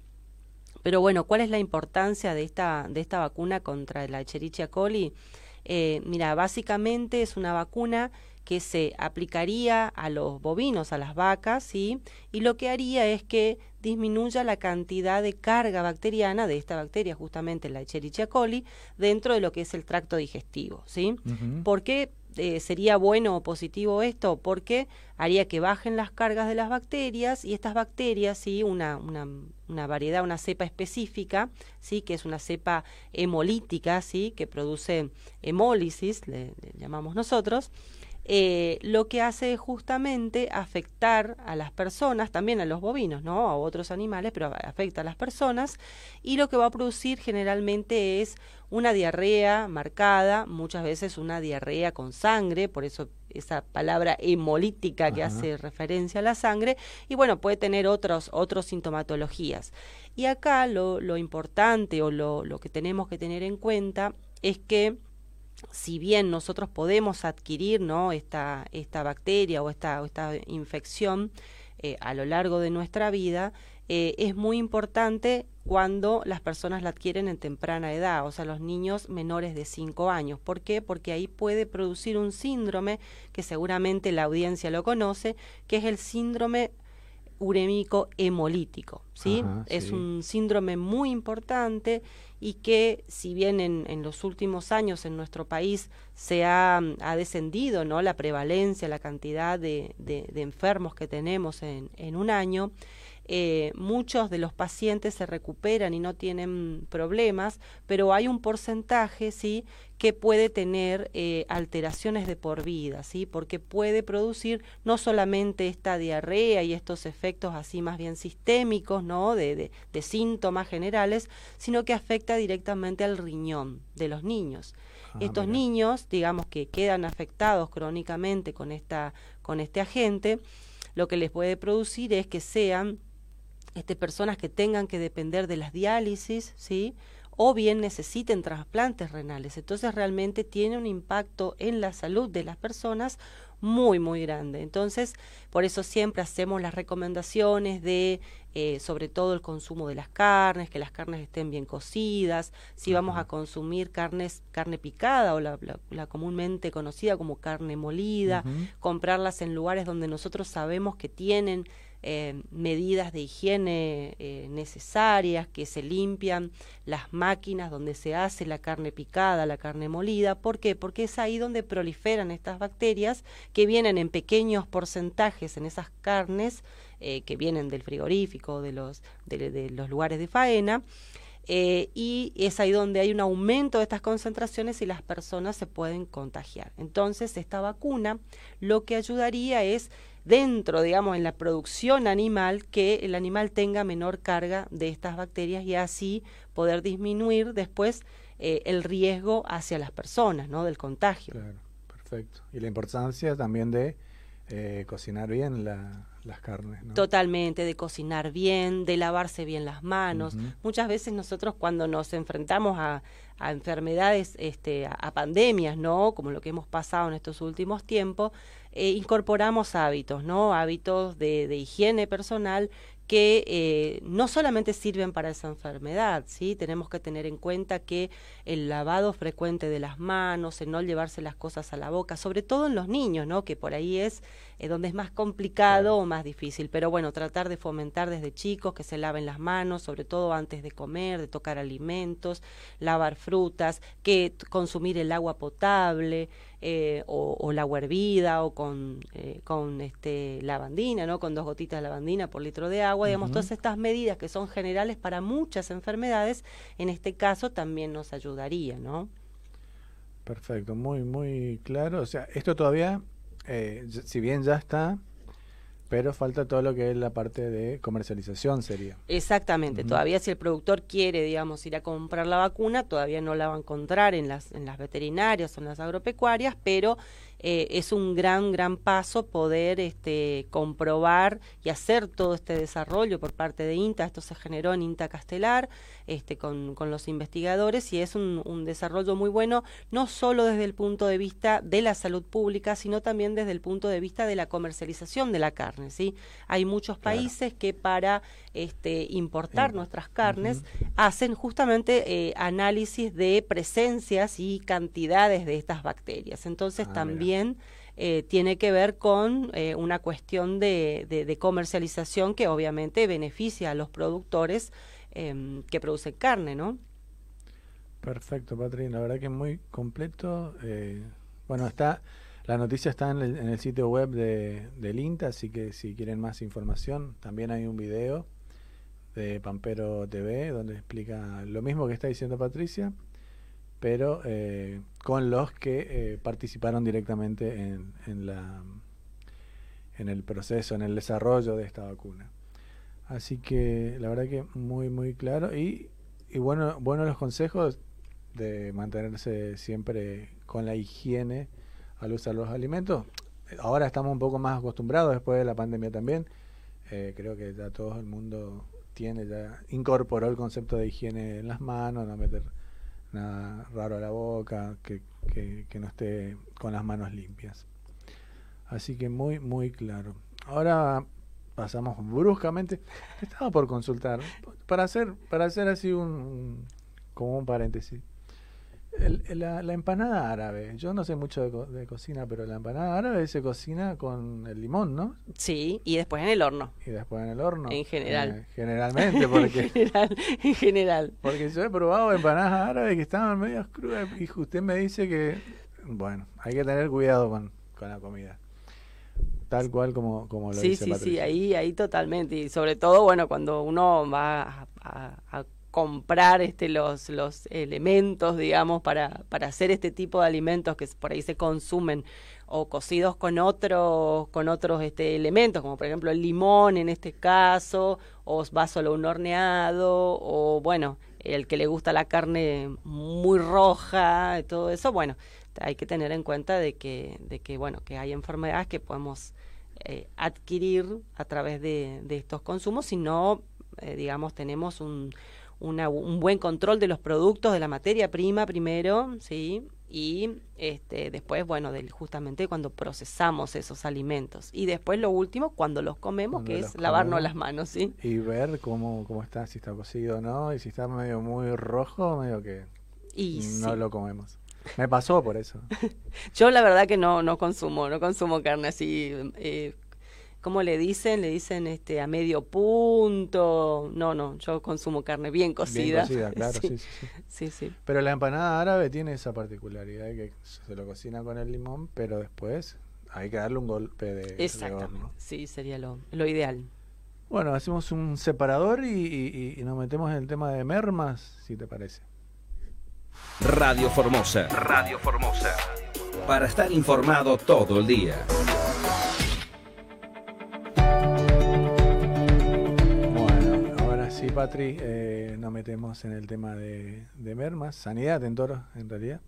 Speaker 3: Pero bueno, ¿cuál es la importancia de esta, de esta vacuna contra la Echerichia coli? Eh, mira, básicamente es una vacuna que se aplicaría a los bovinos, a las vacas, ¿sí? y lo que haría es que disminuya la cantidad de carga bacteriana de esta bacteria, justamente la Escherichia coli, dentro de lo que es el tracto digestivo. ¿sí? ¿Por qué eh, sería bueno o positivo esto? Porque haría que bajen las cargas de las bacterias y estas bacterias, ¿sí? una, una, una variedad, una cepa específica, ¿sí? que es una cepa hemolítica, ¿sí? que produce hemólisis, le llamamos nosotros, eh, lo que hace es justamente afectar a las personas, también a los bovinos, ¿no? A otros animales, pero afecta a las personas y lo que va a producir generalmente es una diarrea marcada, muchas veces una diarrea con sangre, por eso esa palabra hemolítica que hace referencia a la sangre, y bueno, puede tener otros, otros sintomatologías. Y acá lo, lo importante o lo, lo que tenemos que tener en cuenta es que si bien nosotros podemos adquirir ¿no? esta, esta bacteria o esta, esta infección eh, a lo largo de nuestra vida, eh, es muy importante cuando las personas la adquieren en temprana edad, o sea, los niños menores de 5 años. ¿Por qué? Porque ahí puede producir un síndrome que seguramente la audiencia lo conoce, que es el síndrome urémico hemolítico, ¿sí? es un síndrome muy importante y que si bien en, en, los últimos años en nuestro país se ha, ha descendido ¿no? la prevalencia, la cantidad de, de, de enfermos que tenemos en, en un año, eh, muchos de los pacientes se recuperan y no tienen problemas, pero hay un porcentaje, ¿sí?, que puede tener eh, alteraciones de por vida, ¿sí? Porque puede producir no solamente esta diarrea y estos efectos así más bien sistémicos, ¿no?, de, de, síntomas generales, sino que afecta directamente al riñón de los niños. Ah, estos niños, digamos que quedan afectados crónicamente con, esta, con este agente, lo que les puede producir es que sean este, personas que tengan que depender de las diálisis, ¿sí? O bien necesiten trasplantes renales. Entonces realmente tiene un impacto en la salud de las personas muy, muy grande. Entonces, por eso siempre hacemos las recomendaciones de, eh, sobre todo el consumo de las carnes, que las carnes estén bien cocidas, si vamos a consumir carnes, carne picada o la, la, comúnmente conocida como carne molida, comprarlas en lugares donde nosotros sabemos que tienen eh, medidas de higiene eh, necesarias, que se limpian las máquinas donde se hace la carne picada, la carne molida. ¿Por qué? Porque es ahí donde proliferan estas bacterias que vienen en pequeños porcentajes en esas carnes eh, que vienen del frigorífico, de los, de, los lugares de faena. y es ahí donde hay un aumento de estas concentraciones y las personas se pueden contagiar. Entonces, esta vacuna lo que ayudaría es dentro, digamos, en la producción animal, que el animal tenga menor carga de estas bacterias y así poder disminuir después eh, el riesgo hacia las personas, ¿no? Del contagio.
Speaker 2: Claro, perfecto. Y la importancia también de eh, cocinar bien las carnes. ¿no?
Speaker 3: Totalmente, de cocinar bien, de lavarse bien las manos. Muchas veces nosotros cuando nos enfrentamos a, enfermedades, este, a, pandemias, ¿no? Como lo que hemos pasado en estos últimos tiempos, eh, incorporamos hábitos, ¿no? Hábitos de, de higiene personal que eh, no solamente sirven para esa enfermedad, ¿sí? Tenemos que tener en cuenta que el lavado frecuente de las manos, el no llevarse las cosas a la boca, sobre todo en los niños, ¿no? Que por ahí es eh, donde es más complicado o más difícil. Pero bueno, tratar de fomentar desde chicos que se laven las manos, sobre todo antes de comer, de tocar alimentos, lavar frutas, que consumir el agua potable, eh, o, la agua hervida o con, eh, con este, lavandina, ¿no? con dos gotitas de lavandina por litro de agua. Digamos, todas estas medidas que son generales para muchas enfermedades, en este caso también nos ayudaría, ¿no?
Speaker 2: Perfecto, muy, muy claro. O sea, esto todavía, eh, si bien ya está pero falta todo lo que es la parte de comercialización sería.
Speaker 3: Exactamente, todavía si el productor quiere, digamos, ir a comprar la vacuna, todavía no la va a encontrar en las, en las veterinarias o en las agropecuarias, pero eh, es un gran, gran paso poder este, comprobar y hacer todo este desarrollo por parte de INTA. Esto se generó en INTA Castelar este, con, con los investigadores y es un, un, desarrollo muy bueno, no solo desde el punto de vista de la salud pública, sino también desde el punto de vista de la comercialización de la carne. ¿sí? Hay muchos países que para este, importar nuestras carnes hacen justamente eh, análisis de presencias y cantidades de estas bacterias. Entonces ah, también eh, tiene que ver con eh, una cuestión de, de, comercialización que obviamente beneficia a los productores em, que producen carne, ¿no?
Speaker 2: Perfecto, Patri. La verdad que es muy completo. Bueno, está la noticia está en el, sitio web de, del INTA, así que si quieren más información, también hay un video de Pampero TV donde explica lo mismo que está diciendo Patricia pero eh, con los que eh, participaron directamente en, en, la, en el proceso, en el desarrollo de esta vacuna. Así que la verdad que muy, muy claro. Y, y bueno, bueno los consejos de mantenerse siempre con la higiene al usar los alimentos. Ahora estamos un poco más acostumbrados después de la pandemia también. Eh, creo que ya todo el mundo tiene, ya incorporó el concepto de higiene en las manos, no meter nada raro a la boca, que, que, no esté con las manos limpias. Así que muy, muy claro. Ahora pasamos bruscamente. Estaba por consultar, para hacer, para hacer así un como un paréntesis la, empanada árabe, yo no sé mucho de, cocina, pero la empanada árabe se cocina con el limón, ¿no?
Speaker 3: Sí, y después en el horno.
Speaker 2: Y después en el horno.
Speaker 3: En general.
Speaker 2: Eh, generalmente, porque...
Speaker 3: en general, en general.
Speaker 2: Porque yo he probado empanadas árabes que estaban medio crudas y usted me dice que, bueno, hay que tener cuidado con, con la comida. Tal cual como, como lo
Speaker 3: sí,
Speaker 2: dice
Speaker 3: Sí, sí, sí, ahí, ahí totalmente. Y sobre todo, bueno, cuando uno va a, a comprar este, los, los elementos, digamos, para, para hacer este tipo de alimentos que por ahí se consumen o cocidos con otros con otros este, elementos, como por ejemplo el limón en este caso, o va solo un horneado, o bueno, el que le gusta la carne muy roja, todo eso, bueno, hay que tener en cuenta de que, de que bueno, que hay enfermedades que podemos eh, adquirir a través de, de estos consumos si no, eh, digamos, tenemos un, un buen control de los productos, de la materia prima primero, ¿sí? Y este, después, bueno, del, justamente cuando procesamos esos alimentos. Y después lo último, cuando los comemos, que es lavarnos las manos, ¿sí?
Speaker 2: Y ver cómo, cómo está, si está cocido o no, y si está medio muy rojo, medio que no lo comemos. Me pasó por eso.
Speaker 3: Yo la verdad que no, no consumo, no consumo carne así eh, ¿cómo le dicen? Le dicen este a medio punto. No, no, yo consumo carne bien cocida.
Speaker 2: Bien cocida, claro, sí. Sí, sí. Pero la empanada árabe tiene esa particularidad que se lo cocina con el limón, pero después hay que darle un golpe de,
Speaker 3: Exactamente. Sí, sería lo, lo ideal.
Speaker 2: Bueno, hacemos un separador y, y nos metemos en el tema de mermas, si te parece.
Speaker 5: Radio Formosa. Radio Formosa. Para estar informado todo el día.
Speaker 2: Sí, Patri, eh, nos metemos en el tema de, mermas, sanidad en toros, en realidad.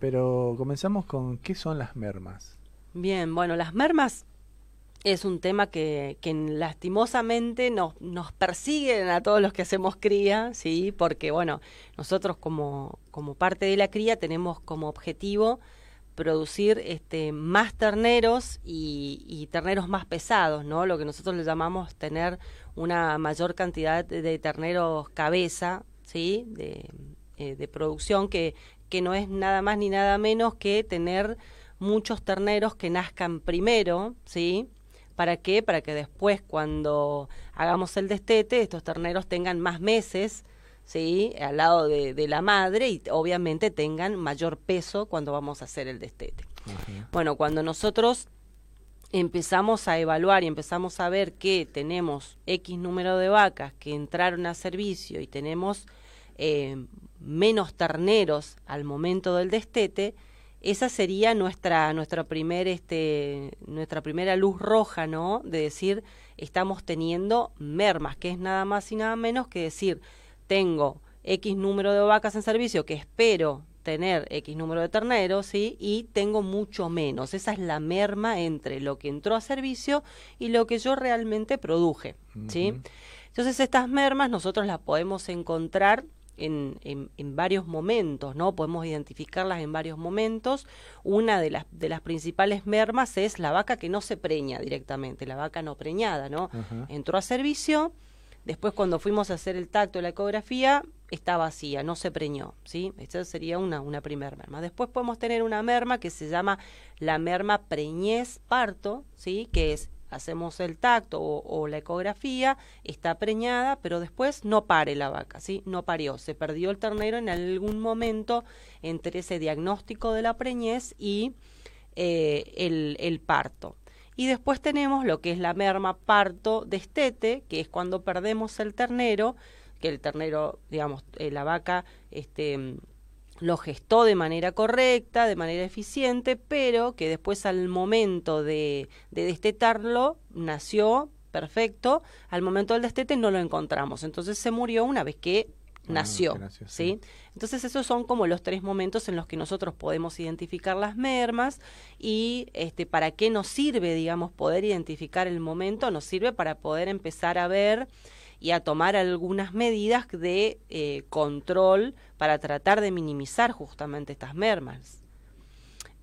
Speaker 2: Pero comenzamos con qué son las mermas.
Speaker 3: Bien, bueno, las mermas es un tema que, que lastimosamente nos, persiguen a todos los que hacemos cría, ¿sí? Porque, bueno, nosotros como, como parte de la cría tenemos como objetivo producir este, más terneros y, terneros más pesados, ¿no? Lo que nosotros le llamamos tener una mayor cantidad de, terneros cabeza, ¿sí? De, eh, de producción que, que no es nada más ni nada menos que tener muchos terneros que nazcan primero, ¿sí? ¿Para qué? Para que después cuando hagamos el destete, estos terneros tengan más meses, ¿sí? Al lado de, la madre y obviamente tengan mayor peso cuando vamos a hacer el destete. Bueno, cuando nosotros empezamos a evaluar y empezamos a ver que tenemos X número de vacas que entraron a servicio y tenemos eh, menos terneros al momento del destete, esa sería nuestra nuestra primer este nuestra primera luz roja no de decir estamos teniendo mermas que es nada más y nada menos que decir tengo x número de vacas en servicio que espero tener x número de terneros sí y tengo mucho menos esa es la merma entre lo que entró a servicio y lo que yo realmente produje sí entonces estas mermas nosotros las podemos encontrar en, en, varios momentos, ¿no? Podemos identificarlas en varios momentos. Una de las, de las principales mermas es la vaca que no se preña directamente, la vaca no preñada, ¿no? Entró a servicio, después cuando fuimos a hacer el tacto la ecografía, está vacía, no se preñó, ¿sí? Esta sería una, una primera merma. Después podemos tener una merma que se llama la merma preñez parto, ¿sí? Que es hacemos el tacto o, la ecografía, está preñada, pero después no pare la vaca, ¿sí? No parió, se perdió el ternero en algún momento entre ese diagnóstico de la preñez y eh, el, el parto. Y después tenemos lo que es la merma parto destete, que es cuando perdemos el ternero, que el ternero, digamos, eh, la vaca, este lo gestó de manera correcta, de manera eficiente, pero que después al momento de, de destetarlo nació perfecto, al momento del destete no lo encontramos, entonces se murió una vez que ah, nació, ¿sí? Entonces esos son como los tres momentos en los que nosotros podemos identificar las mermas y este para qué nos sirve, digamos, poder identificar el momento, nos sirve para poder empezar a ver y a tomar algunas medidas de eh, control para tratar de minimizar justamente estas mermas.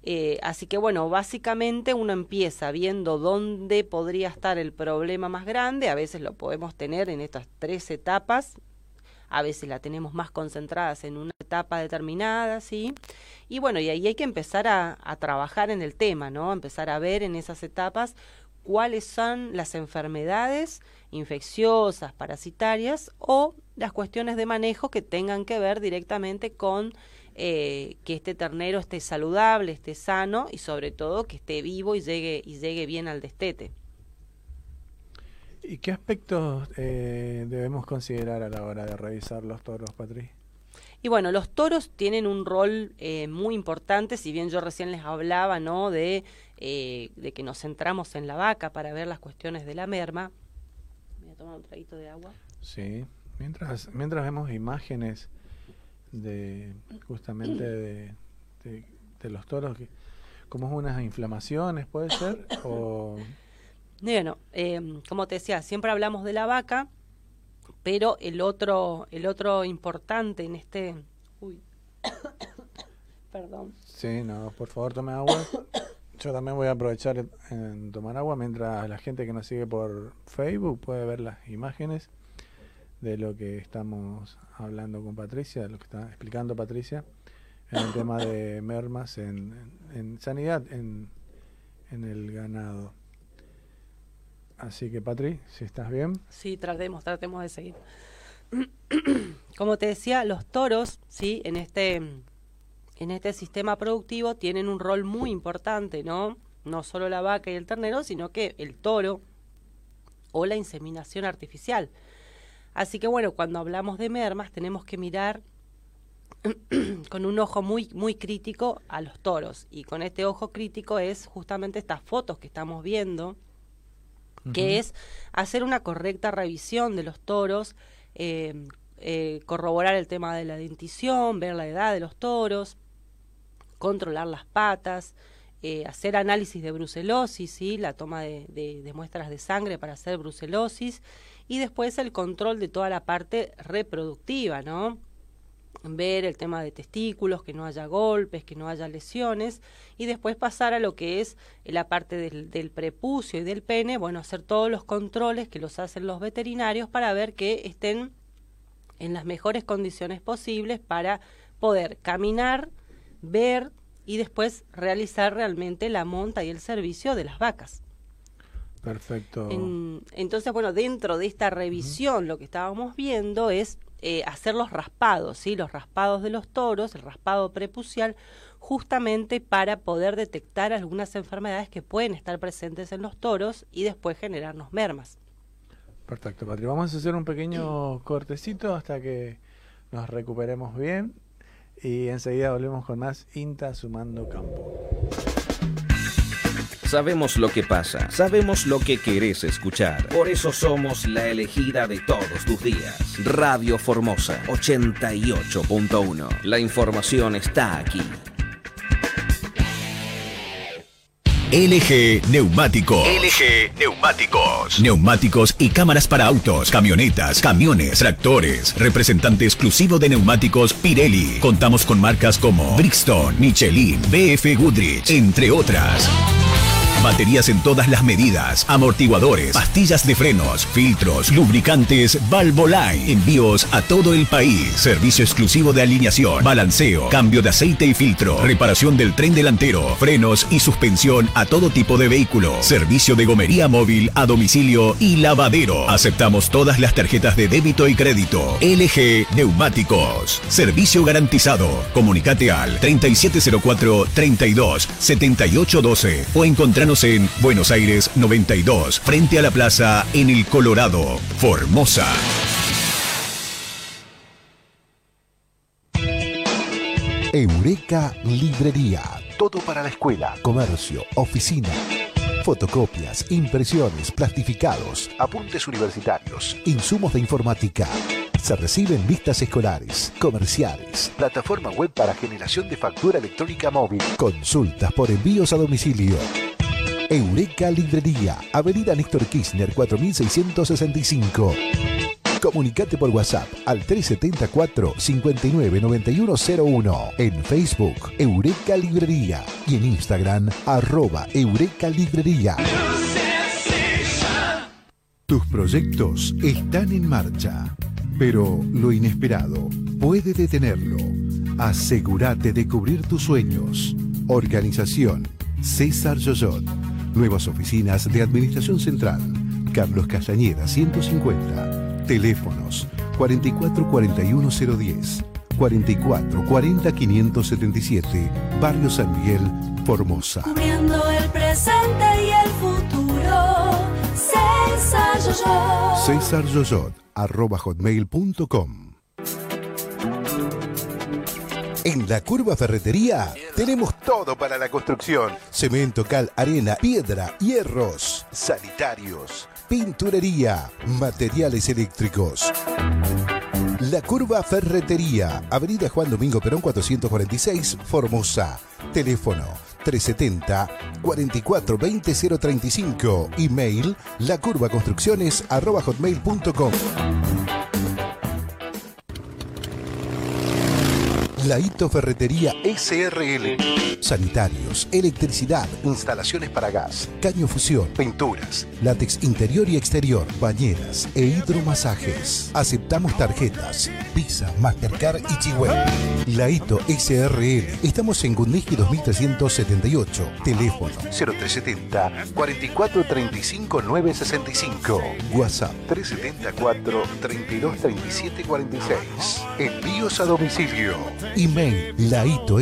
Speaker 3: Eh, así que bueno, básicamente uno empieza viendo dónde podría estar el problema más grande, a veces lo podemos tener en estas tres etapas, a veces la tenemos más concentradas en una etapa determinada, ¿sí? Y bueno, y ahí hay que empezar a, trabajar en el tema, ¿no? Empezar a ver en esas etapas cuáles son las enfermedades infecciosas, parasitarias o las cuestiones de manejo que tengan que ver directamente con eh, que este ternero esté saludable, esté sano y sobre todo que esté vivo y llegue, y llegue bien al destete.
Speaker 2: ¿Y qué aspectos eh, debemos considerar a la hora de revisar los toros, Patricia?
Speaker 3: Y bueno, los toros tienen un rol eh, muy importante, si bien yo recién les hablaba, ¿no? De, de que nos centramos en la vaca para ver las cuestiones de la merma tomar un traguito de agua.
Speaker 2: Sí, mientras, mientras vemos imágenes de justamente de, de, los toros, que, como unas inflamaciones, ¿puede ser? o...
Speaker 3: Bueno, em, como te decía, siempre hablamos de la vaca, pero el otro, el otro importante en este... Uy. Perdón.
Speaker 2: Sí, no, por favor tome agua. Yo también voy a aprovechar en tomar agua mientras la gente que nos sigue por Facebook puede ver las imágenes de lo que estamos hablando con Patricia, de lo que está explicando Patricia en el tema de mermas en, sanidad en, en el ganado. Así que Patri, si estás bien.
Speaker 3: Sí, tratemos, tratemos de seguir. Como te decía, los toros, sí, en este en este sistema productivo tienen un rol muy importante, ¿no? No solo la vaca y el ternero, sino que el toro, o la inseminación artificial. Así que bueno, cuando hablamos de mermas tenemos que mirar con un ojo muy, muy crítico a los toros. Y con este ojo crítico es justamente estas fotos que estamos viendo, que es hacer una correcta revisión de los toros, eh, eh, corroborar el tema de la dentición, ver la edad de los toros, controlar las patas, eh, hacer análisis de brucelosis, ¿sí? la toma de, de, muestras de sangre para hacer brucelosis, y después el control de toda la parte reproductiva, ¿no? Ver el tema de testículos, que no haya golpes, que no haya lesiones, y después pasar a lo que es la parte del, del, prepucio y del pene, bueno, hacer todos los controles que los hacen los veterinarios para ver que estén en las mejores condiciones posibles para poder caminar, ver y después realizar realmente la monta y el servicio de las vacas.
Speaker 2: Perfecto.
Speaker 3: entonces, bueno, dentro de esta revisión lo que estábamos viendo es eh, hacer los raspados, ¿sí? los raspados de los toros, el raspado prepucial, justamente para poder detectar algunas enfermedades que pueden estar presentes en los toros y después generarnos mermas.
Speaker 2: Perfecto, Patri. Vamos a hacer un pequeño cortecito hasta que nos recuperemos bien y enseguida volvemos con más INTA sumando campo.
Speaker 5: Sabemos lo que pasa, sabemos lo que querés escuchar. Por eso somos la elegida de todos tus días. Radio Formosa 88.1. La información está aquí.
Speaker 6: LG Neumáticos. LG Neumáticos. Neumáticos y cámaras para autos, camionetas, camiones, tractores. Representante exclusivo de neumáticos Pirelli. Contamos con marcas como Brixton, Michelin, BF Goodrich, entre otras. Baterías en todas las medidas, amortiguadores, pastillas de frenos, filtros, lubricantes, Valvoline. Envíos a todo el país. Servicio exclusivo de alineación, balanceo, cambio de aceite y filtro, reparación del tren delantero, frenos y suspensión a todo tipo de vehículo. Servicio de gomería móvil a domicilio y lavadero. Aceptamos todas las tarjetas de débito y crédito. LG Neumáticos. Servicio garantizado. Comunicate al 3704 32 7812 o encontrarnos en Buenos Aires 92, frente a la plaza en el Colorado, Formosa.
Speaker 10: Eureka Librería. Todo para la escuela, comercio, oficina. Fotocopias, impresiones, plastificados, apuntes universitarios, insumos de informática. Se reciben vistas escolares, comerciales, plataforma web para generación de factura electrónica móvil, consultas por envíos a domicilio. Eureka Librería, Avenida Néstor Kirchner 4665. Comunicate por WhatsApp al 374 599101 en Facebook Eureka Librería y en Instagram arroba Eureka Librería. Tus proyectos están en marcha, pero lo inesperado puede detenerlo. Asegúrate de cubrir tus sueños. Organización César Yoyot Nuevas oficinas de Administración Central. Carlos Castañeda 150. Teléfonos 4441010, 4440 577, Barrio San Miguel, Formosa.
Speaker 14: Cubriendo el presente y el futuro. César Yoyot.
Speaker 10: César Yoyot, arroba hotmail.com. En la Curva Ferretería tenemos todo para la construcción. Cemento, cal, arena, piedra, hierros, sanitarios, pinturería, materiales eléctricos. La Curva Ferretería, Avenida Juan Domingo Perón 446, Formosa. Teléfono 370 44 20 035. Email lacurvaconstrucciones Laito Ferretería SRL. Sanitarios, electricidad, instalaciones para gas, caño fusión, pinturas, látex interior y exterior, bañeras e hidromasajes. Aceptamos tarjetas, Visa, Mastercard y Chihuahua. Laito SRL. Estamos en Gundisky 2378. Teléfono 0370 4435 965. WhatsApp 374 3237 46. Envíos a domicilio. Email Laito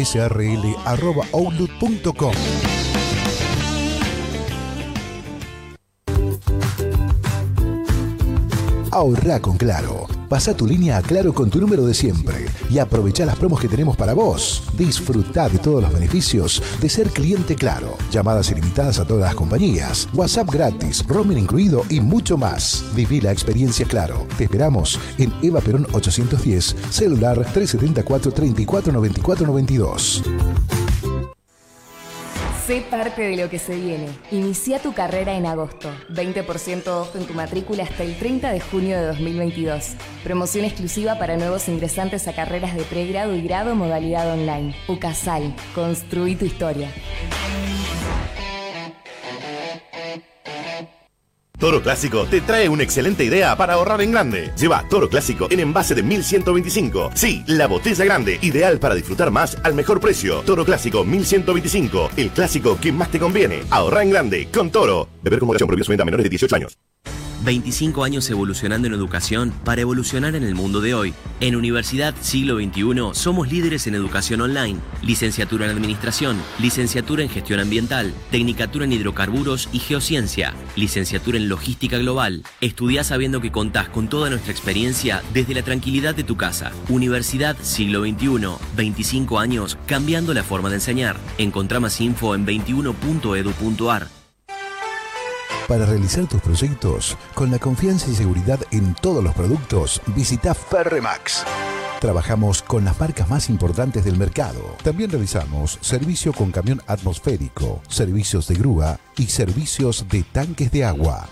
Speaker 10: arroba laitosrl.outlook.com Ahorra con Claro. Pasa tu línea a Claro con tu número de siempre y aprovecha las promos que tenemos para vos. Disfruta de todos los beneficios de ser cliente Claro. Llamadas ilimitadas a todas las compañías, WhatsApp gratis, roaming incluido y mucho más. Viví la experiencia Claro. Te esperamos en Eva Perón 810, celular 374 34 94 92.
Speaker 16: Sé parte de lo que se viene. Inicia tu carrera en agosto. 20% off en tu matrícula hasta el 30 de junio de 2022. Promoción exclusiva para nuevos ingresantes a carreras de pregrado y grado modalidad online. UCASAL. Construí tu historia.
Speaker 17: Toro Clásico te trae una excelente idea para ahorrar en grande. Lleva Toro Clásico en envase de 1125. Sí, la botella grande, ideal para disfrutar más al mejor precio. Toro Clásico 1125, el clásico que más te conviene. Ahorra en grande con Toro. Beber con moderación prohibido su venta a menores de 18 años.
Speaker 18: 25 años evolucionando en educación para evolucionar en el mundo de hoy. En Universidad Siglo XXI somos líderes en educación online, licenciatura en administración, licenciatura en gestión ambiental, tecnicatura en hidrocarburos y geociencia, licenciatura en logística global. Estudia sabiendo que contás con toda nuestra experiencia desde la tranquilidad de tu casa. Universidad Siglo XXI, 25 años cambiando la forma de enseñar. Encontrá más info en 21.edu.ar.
Speaker 10: Para realizar tus proyectos con la confianza y seguridad en todos los productos, visita Ferremax. Trabajamos con las marcas más importantes del mercado. También realizamos servicio con camión atmosférico, servicios de grúa y servicios de tanques de agua.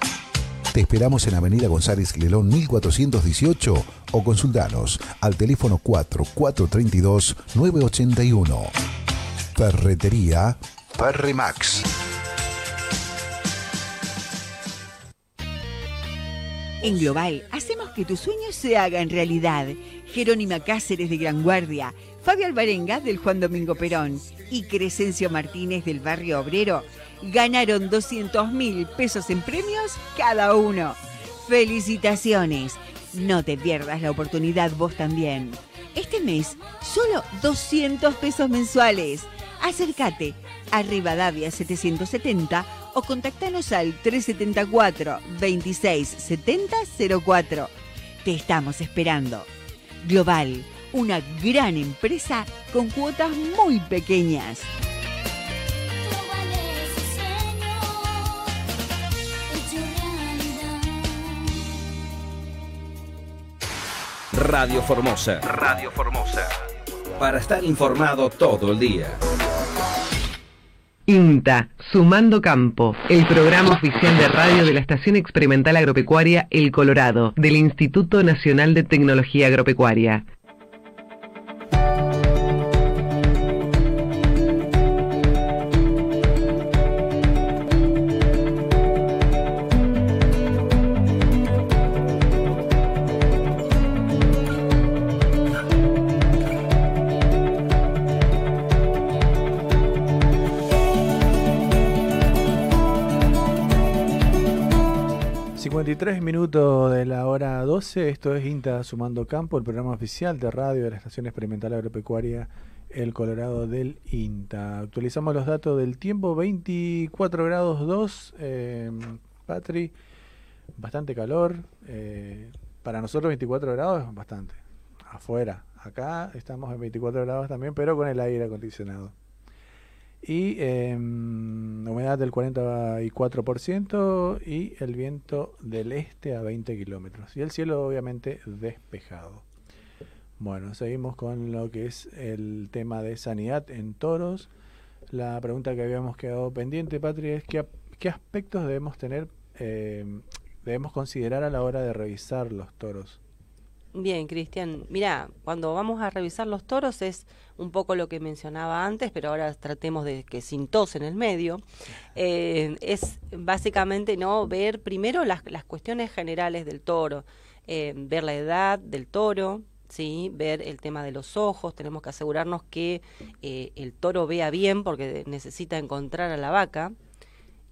Speaker 10: Te esperamos en Avenida González Lelón 1418 o consultanos al teléfono 4432 981. Ferretería Ferremax.
Speaker 19: En Global, hacemos que tus sueños se hagan realidad. Jerónima Cáceres de Gran Guardia, Fabio Alvarenga del Juan Domingo Perón y Crescencio Martínez del Barrio Obrero ganaron 200 mil pesos en premios cada uno. ¡Felicitaciones! No te pierdas la oportunidad vos también. Este mes, solo 200 pesos mensuales. Acércate a Rivadavia 770 o contactanos al 374 26 70 04. Te estamos esperando. Global, una gran empresa con cuotas muy pequeñas.
Speaker 5: Radio Formosa. Radio Formosa. Para estar informado todo el día.
Speaker 1: INTA, Sumando Campo, el programa oficial de radio de la Estación Experimental Agropecuaria El Colorado, del Instituto Nacional de Tecnología Agropecuaria.
Speaker 2: Minutos de la hora 12, esto es INTA Sumando Campo, el programa oficial de radio de la Estación Experimental Agropecuaria El Colorado del INTA. Actualizamos los datos del tiempo, 24 grados 2, eh, Patri, bastante calor, eh, para nosotros 24 grados es bastante, afuera, acá estamos en 24 grados también, pero con el aire acondicionado y em, humedad del 44% y el viento del este a 20 kilómetros. Y el cielo obviamente despejado. Bueno, seguimos con lo que es el tema de sanidad en toros. La pregunta que habíamos quedado pendiente, Patria, es qué, qué aspectos debemos tener, em, debemos considerar a la hora de revisar los toros.
Speaker 3: Bien, Cristian. Mira, cuando vamos a revisar los toros es un poco lo que mencionaba antes, pero ahora tratemos de que sin tos en el medio. Eh, es básicamente no ver primero las, las cuestiones generales del toro, eh, ver la edad del toro, ¿sí? ver el tema de los ojos, tenemos que asegurarnos que eh, el toro vea bien porque necesita encontrar a la vaca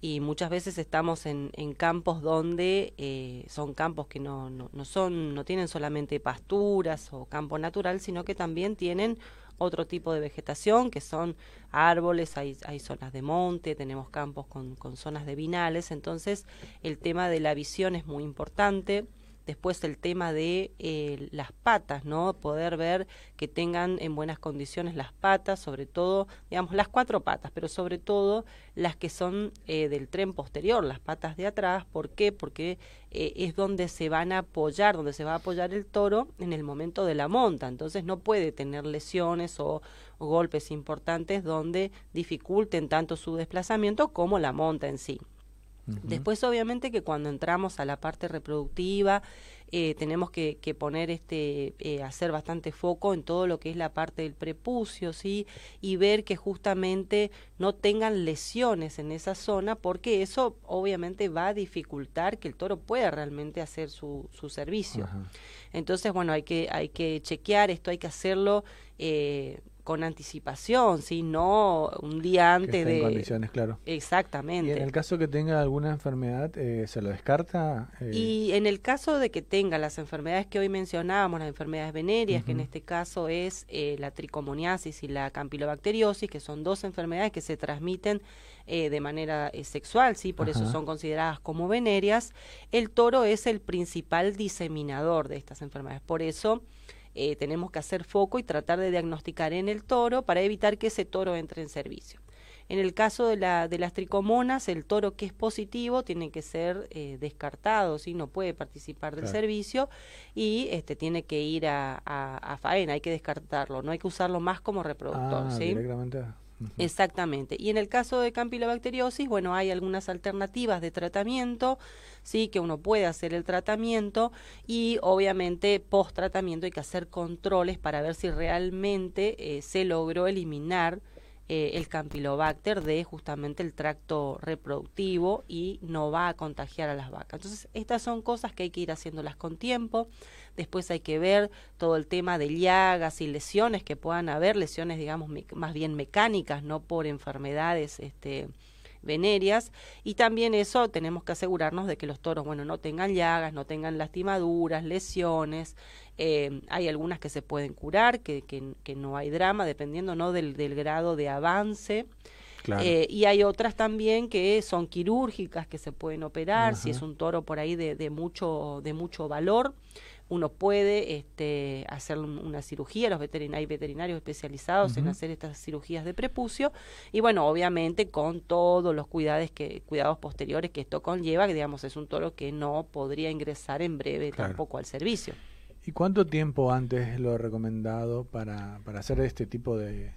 Speaker 3: y muchas veces estamos en, en campos donde eh, son campos que no, no, no, son no tienen solamente pasturas o campo natural sino que también tienen otro tipo de vegetación que son árboles hay, hay zonas de monte tenemos campos con, con zonas de vinales. Entonces el tema de la visión es muy importante Después el tema de eh, las patas, ¿no? Poder ver que tengan en buenas condiciones las patas, sobre todo, digamos, las cuatro patas, pero sobre todo las que son eh, del tren posterior, las patas de atrás. ¿Por qué? Porque eh, es donde se van a apoyar, donde se va a apoyar el toro en el momento de la monta. Entonces no puede tener lesiones o, o golpes importantes donde dificulten tanto su desplazamiento como la monta en sí. Después, obviamente, que cuando entramos a la parte reproductiva, eh, tenemos que, que, poner este, eh, hacer bastante foco en todo lo que es la parte del prepucio, ¿sí? Y ver que justamente no tengan lesiones en esa zona, porque eso obviamente va a dificultar que el toro pueda realmente hacer su, su servicio. Entonces, bueno, hay que, hay que chequear esto, hay que hacerlo. Eh, con anticipación, ¿sí? No un día antes
Speaker 2: que
Speaker 3: de...
Speaker 2: En condiciones, claro.
Speaker 3: Exactamente.
Speaker 2: Y en el caso que tenga alguna enfermedad, eh, ¿se lo descarta?
Speaker 3: Eh... Y en el caso de que tenga las enfermedades que hoy mencionábamos, las enfermedades venéreas, uh -huh. que en este caso es eh, la tricomoniasis y la campilobacteriosis, que son dos enfermedades que se transmiten eh, de manera eh, sexual, sí, por Ajá. eso son consideradas como venéreas, el toro es el principal diseminador de estas enfermedades. Por eso eh, tenemos que hacer foco y tratar de diagnosticar en el toro para evitar que ese toro entre en servicio. En el caso de, la, de las tricomonas, el toro que es positivo tiene que ser eh, descartado, ¿sí? no puede participar del claro. servicio y este, tiene que ir a, a, a, faena, hay que descartarlo, no hay que usarlo más como reproductor.
Speaker 2: Ah,
Speaker 3: ¿sí?
Speaker 2: directamente.
Speaker 3: Exactamente. Y en el caso de campilobacteriosis, bueno, hay algunas alternativas de tratamiento, sí, que uno puede hacer el tratamiento y obviamente post tratamiento hay que hacer controles para ver si realmente eh, se logró eliminar eh, el campylobacter de justamente el tracto reproductivo y no va a contagiar a las vacas. Entonces, estas son cosas que hay que ir haciéndolas con tiempo. Después hay que ver todo el tema de llagas y lesiones que puedan haber, lesiones, digamos, más bien mecánicas, no por enfermedades este, venéreas. Y también eso tenemos que asegurarnos de que los toros, bueno, no tengan llagas, no tengan lastimaduras, lesiones. Eh, hay algunas que se pueden curar, que, que, que no hay drama, dependiendo ¿no? del, del grado de avance.
Speaker 2: Claro.
Speaker 3: Eh, y hay otras también que son quirúrgicas, que se pueden operar,
Speaker 2: Ajá.
Speaker 3: si es un toro por ahí de, de, mucho, de mucho valor uno puede este, hacer una cirugía, los veterin hay veterinarios especializados uh -huh. en hacer estas cirugías de prepucio y bueno, obviamente con todos los cuidados que cuidados posteriores que esto conlleva, que digamos es un toro que no podría ingresar en breve claro. tampoco al servicio.
Speaker 2: ¿Y cuánto tiempo antes es lo recomendado para, para hacer este tipo de,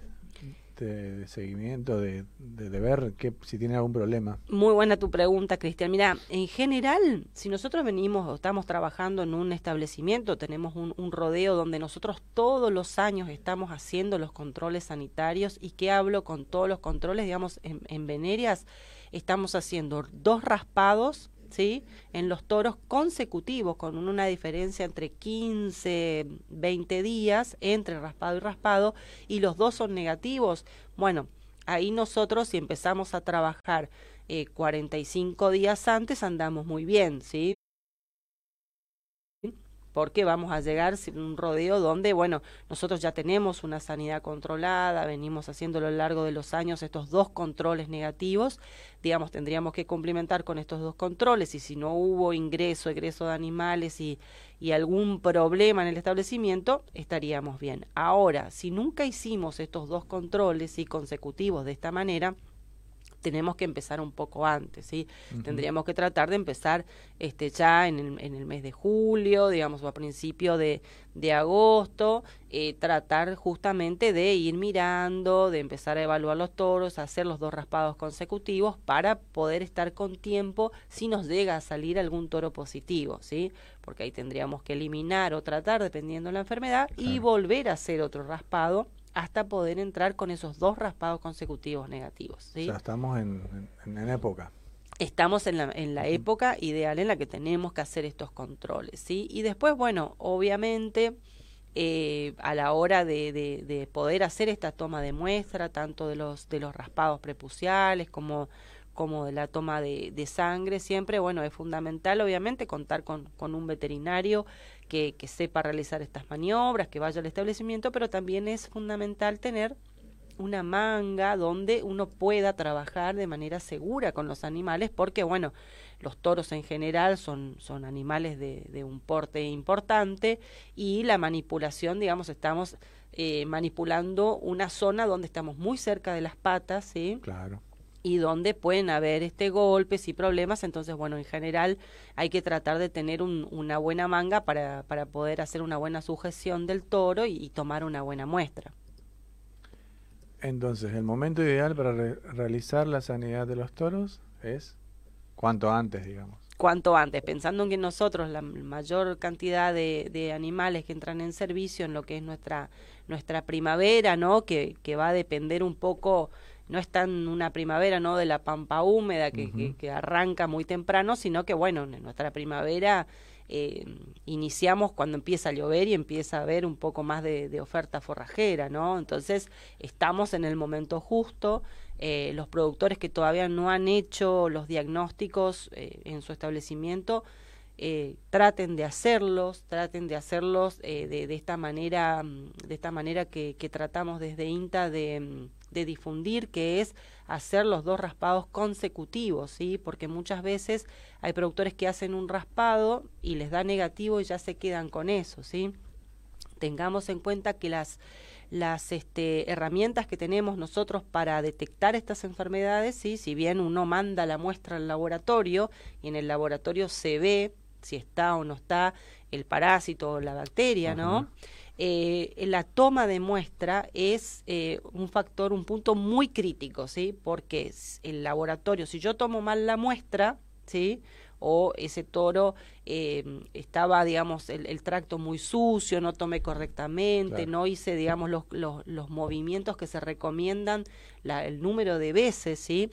Speaker 2: de, de seguimiento, de, de, de, ver que, si tiene algún problema.
Speaker 3: Muy buena tu pregunta, Cristian. Mira, en general, si nosotros venimos o estamos trabajando en un establecimiento, tenemos un, un, rodeo donde nosotros todos los años estamos haciendo los controles sanitarios y que hablo con todos los controles, digamos, en, en venerias, estamos haciendo dos raspados ¿sí? En los toros consecutivos, con una diferencia entre 15, 20 días entre raspado y raspado, y los dos son negativos, bueno, ahí nosotros si empezamos a trabajar eh, 45 días antes andamos muy bien, ¿sí? Porque vamos a llegar a un rodeo donde, bueno, nosotros ya tenemos una sanidad controlada, venimos haciendo a lo largo de los años estos dos controles negativos, digamos, tendríamos que complementar con estos dos controles y si no hubo ingreso, egreso de animales y, y algún problema en el establecimiento, estaríamos bien. Ahora, si nunca hicimos estos dos controles y consecutivos de esta manera, tenemos que empezar un poco antes, ¿sí? Uh -huh. Tendríamos que tratar de empezar este, ya en el, en el mes de julio, digamos, o a principio de, de agosto, eh, tratar justamente de ir mirando, de empezar a evaluar los toros, hacer los dos raspados consecutivos para poder estar con tiempo si nos llega a salir algún toro positivo, ¿sí? Porque ahí tendríamos que eliminar o tratar, dependiendo de la enfermedad, claro. y volver a hacer otro raspado hasta poder entrar con esos dos raspados consecutivos negativos. ¿sí?
Speaker 2: O sea, estamos en, en, en época.
Speaker 3: Estamos en la, en la época ideal en la que tenemos que hacer estos controles, ¿sí? Y después, bueno, obviamente, eh, a la hora de, de, de, poder hacer esta toma de muestra, tanto de los, de los raspados prepuciales como, como de la toma de, de sangre, siempre, bueno, es fundamental, obviamente, contar con, con un veterinario que, sepa realizar estas maniobras, que vaya al establecimiento, pero también es fundamental tener una manga donde uno pueda trabajar de manera segura con los animales, porque bueno, los toros en general son, son animales de, de un porte importante y la manipulación, digamos, estamos eh, manipulando una zona donde estamos muy cerca de las patas, ¿sí?
Speaker 2: Claro
Speaker 3: y donde pueden haber este golpes y problemas entonces bueno en general hay que tratar de tener un, una buena manga para, para poder hacer una buena sujeción del toro y, tomar una buena muestra
Speaker 2: entonces el momento ideal para realizar la sanidad de los toros es cuanto antes digamos
Speaker 3: cuanto antes, pensando en que nosotros la mayor cantidad de, de, animales que entran en servicio en lo que es nuestra nuestra primavera, ¿no? Que, que va a depender un poco no es tan una primavera no de la pampa húmeda que, que, arranca muy temprano, sino que bueno, en nuestra primavera eh, iniciamos cuando empieza a llover y empieza a haber un poco más de, oferta forrajera, ¿no? Entonces estamos en el momento justo. Eh, los productores que todavía no han hecho los diagnósticos eh, en su establecimiento, traten de hacerlos, traten de hacerlos de, de, esta manera, de esta manera que, que tratamos desde INTA de de difundir, que es hacer los dos raspados consecutivos, ¿sí? Porque muchas veces hay productores que hacen un raspado y les da negativo y ya se quedan con eso, ¿sí? Tengamos en cuenta que las las este, herramientas que tenemos nosotros para detectar estas enfermedades, ¿sí? si bien uno manda la muestra al laboratorio y en el laboratorio se ve si está o no está el parásito o la bacteria, ¿no? Eh, la toma de muestra es eh, un factor, un punto muy crítico, ¿sí? Porque el laboratorio, si yo tomo mal la muestra, ¿sí? o ese toro eh, estaba, digamos, el, tracto muy sucio, no tomé correctamente, no hice, digamos, los, los, los, movimientos que se recomiendan, la, el número de veces, ¿sí?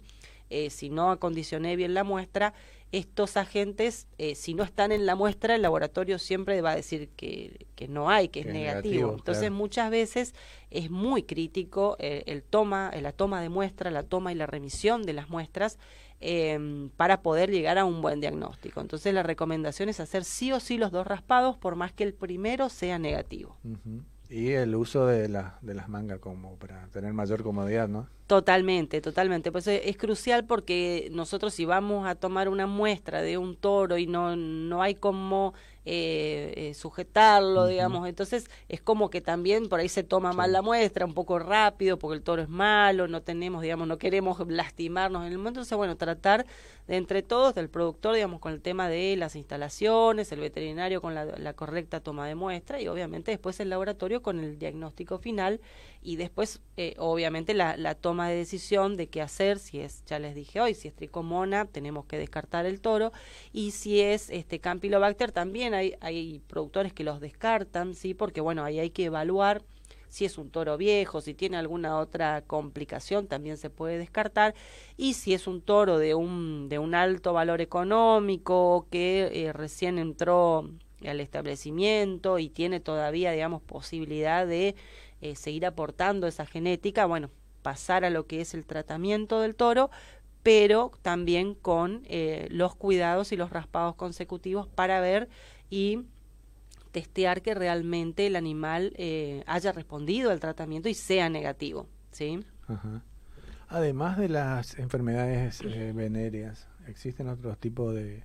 Speaker 3: Eh, si no acondicioné bien la muestra, estos agentes, eh, si no están en la muestra, el laboratorio siempre va a decir que, que no hay, que, es negativo. Entonces muchas veces es muy crítico eh, el toma, la toma de muestra, la toma y la remisión de las muestras em, para poder llegar a un buen diagnóstico. Entonces la recomendación es hacer sí o sí los dos raspados, por más que el primero sea negativo.
Speaker 2: Y el uso de, la, de las mangas como para tener mayor comodidad, ¿no?
Speaker 3: Totalmente, totalmente. Pues es, crucial porque nosotros si vamos a tomar una muestra de un toro y no, no hay como eh, eh, sujetarlo, digamos. Entonces es como que también por ahí se toma mal la muestra, un poco rápido, porque el toro es malo, no tenemos, digamos, no queremos lastimarnos en el momento. Entonces, bueno, tratar de entre todos, del productor, digamos, con el tema de las instalaciones, el veterinario con la, correcta toma de muestra y obviamente después el laboratorio con el diagnóstico final y después, eh, obviamente, la, la toma de decisión de qué hacer, si es, ya les dije hoy, si es tricomona, tenemos que descartar el toro y si es este Campylobacter también hay, productores que los descartan, ¿sí? Porque, bueno, ahí hay que evaluar si es un toro viejo, si tiene alguna otra complicación, también se puede descartar. Y si es un toro de un, de un alto valor económico que eh, recién entró al establecimiento y tiene todavía, digamos, posibilidad de eh, seguir aportando esa genética, bueno, pasar a lo que es el tratamiento del toro, pero también con eh, los cuidados y los raspados consecutivos para ver y testear que realmente el animal eh, haya respondido al tratamiento y sea negativo, ¿sí?
Speaker 2: Además de las enfermedades eh, venéreas, ¿existen otros tipos de,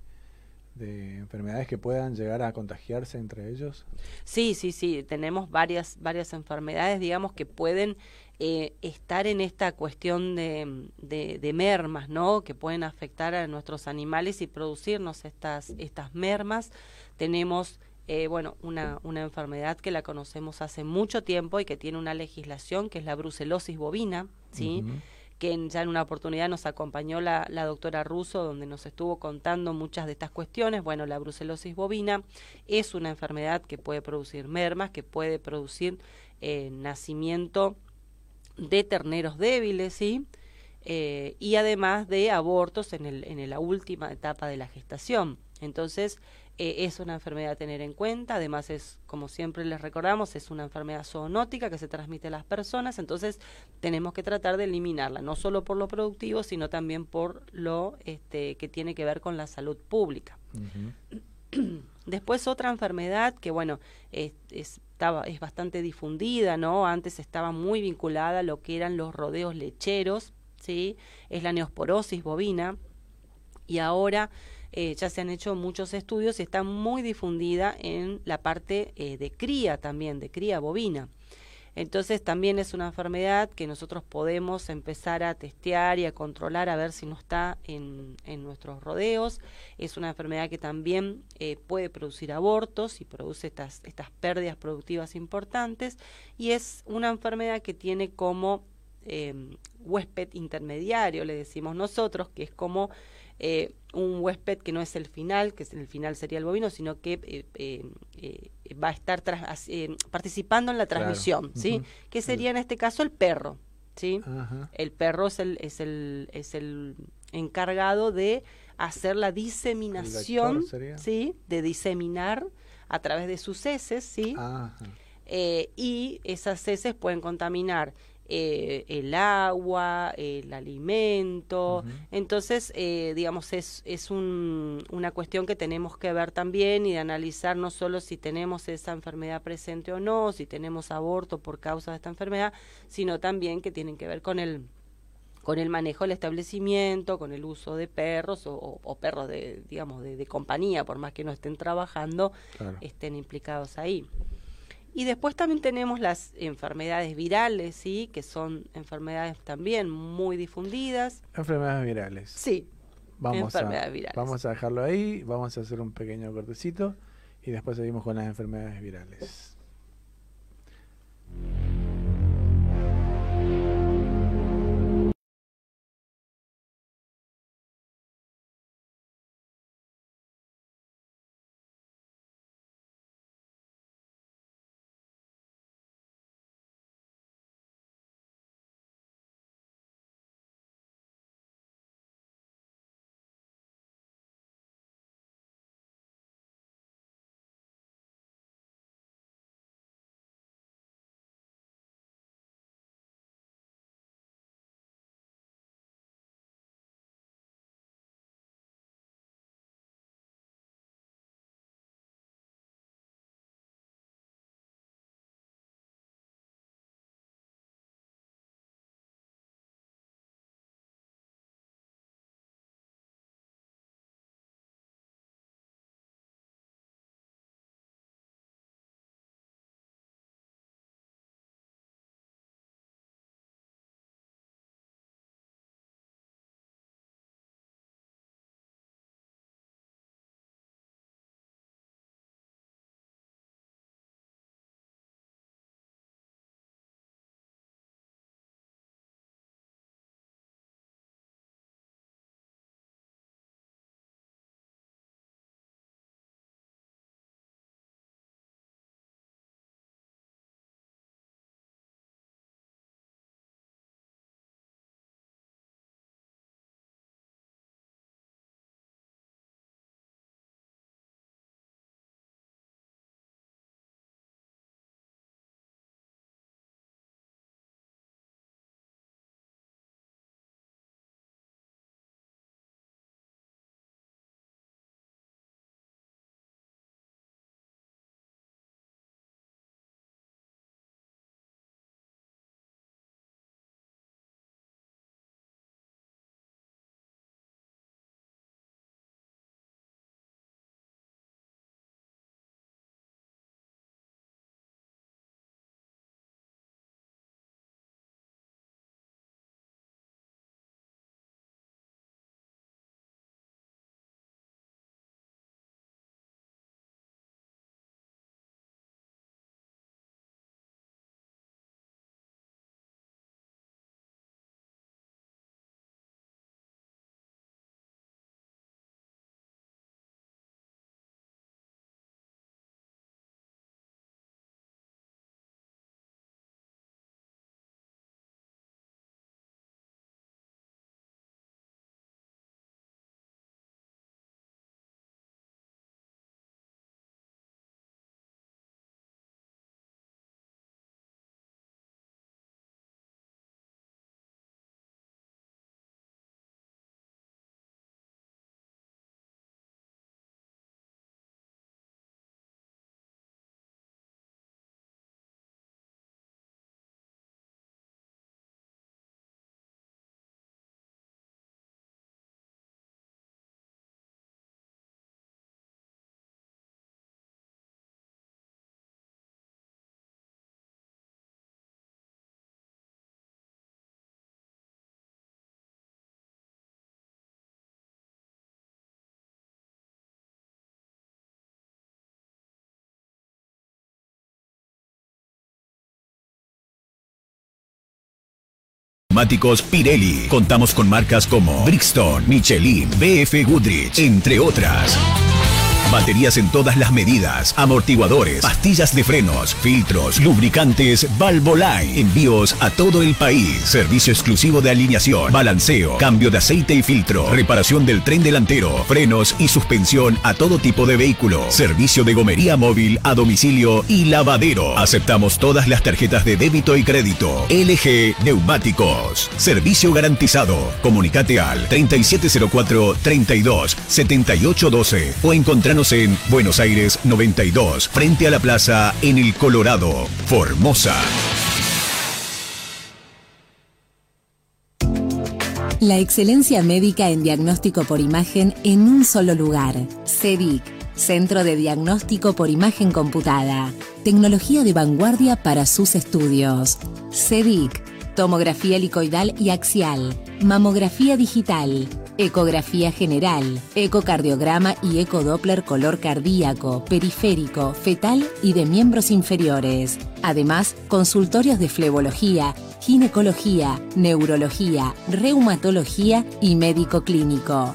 Speaker 2: de enfermedades que puedan llegar a contagiarse entre ellos?
Speaker 3: Sí, sí, sí, tenemos varias, varias enfermedades, digamos, que pueden eh, estar en esta cuestión de, de, mermas, ¿no? Que pueden afectar a nuestros animales y producirnos estas, estas mermas. Tenemos eh, bueno, una, una enfermedad que la conocemos hace mucho tiempo y que tiene una legislación que es la brucelosis bovina, ¿sí? que ya en una oportunidad nos acompañó la, la, doctora Russo, donde nos estuvo contando muchas de estas cuestiones. Bueno, la brucelosis bovina es una enfermedad que puede producir mermas, que puede producir eh, nacimiento de terneros débiles, ¿sí? Eh, y además de abortos en, el, en la última etapa de la gestación. Entonces, eh, es una enfermedad a tener en cuenta, además es, como siempre les recordamos, es una enfermedad zoonótica que se transmite a las personas, entonces tenemos que tratar de eliminarla, no solo por lo productivo, sino también por lo este, que tiene que ver con la salud pública. Después otra enfermedad que, bueno, es, estaba, es bastante difundida, ¿no? Antes estaba muy vinculada a lo que eran los rodeos lecheros, ¿sí? Es la neosporosis bovina y ahora eh, ya se han hecho muchos estudios y está muy difundida en la parte eh, de cría también, de cría bovina. Entonces también es una enfermedad que nosotros podemos empezar a testear y a controlar a ver si no está en, en nuestros rodeos. Es una enfermedad que también eh, puede producir abortos y produce estas, estas pérdidas productivas importantes. Y es una enfermedad que tiene como huésped intermediario, le decimos nosotros, que es como eh, un huésped que no es el final, que el final sería el bovino, sino que eh, eh, eh va a estar tras, participando en la transmisión,
Speaker 2: Claro.
Speaker 3: ¿sí? Que sería en este caso el perro, ¿sí? El perro es el, es el, es el encargado de hacer la diseminación? ¿sí? De diseminar a través de sus heces, ¿sí?
Speaker 2: Ajá.
Speaker 3: Eh, y esas heces pueden contaminar eh, el agua, el alimento. Entonces, eh, digamos, es, es un- una cuestión que tenemos que ver también y de analizar no solo si tenemos esa enfermedad presente o no, si tenemos aborto por causa de esta enfermedad, sino también que tienen que ver con el con el manejo del establecimiento, con el uso de perros o, o- o perros de, digamos, de, de compañía, por más que no estén trabajando,
Speaker 2: Claro.
Speaker 3: estén implicados ahí. Y después también tenemos las enfermedades virales, ¿sí? Que son enfermedades también muy difundidas.
Speaker 2: Enfermedades virales.
Speaker 3: Sí,
Speaker 2: Vamos
Speaker 3: enfermedades
Speaker 2: a,
Speaker 3: virales.
Speaker 2: Vamos a dejarlo ahí, vamos a hacer un pequeño cortecito y después seguimos con las enfermedades virales.
Speaker 6: Pirelli. Contamos con marcas como Brixton, Michelin, BF Goodrich, entre otras. Baterías en todas las medidas, amortiguadores, pastillas de frenos, filtros, lubricantes, Valvoline. Envíos a todo el país. Servicio exclusivo de alineación, balanceo, cambio de aceite y filtro, reparación del tren delantero, frenos y suspensión a todo tipo de vehículo. Servicio de gomería móvil a domicilio y lavadero. Aceptamos todas las tarjetas de débito y crédito. LG Neumáticos. Servicio garantizado. Comunicate al 3704 32 7812 o en Buenos Aires 92, frente a la plaza en el Colorado, Formosa.
Speaker 20: La excelencia médica en diagnóstico por imagen en un solo lugar. CEDIC, Centro de Diagnóstico por Imagen Computada. Tecnología de vanguardia para sus estudios. CEDIC, tomografía helicoidal y axial, mamografía digital, ecografía general, ecocardiograma y ecodoppler color cardíaco, periférico, fetal y de miembros inferiores. Además, consultorios de flebología, ginecología, neurología, reumatología y médico clínico.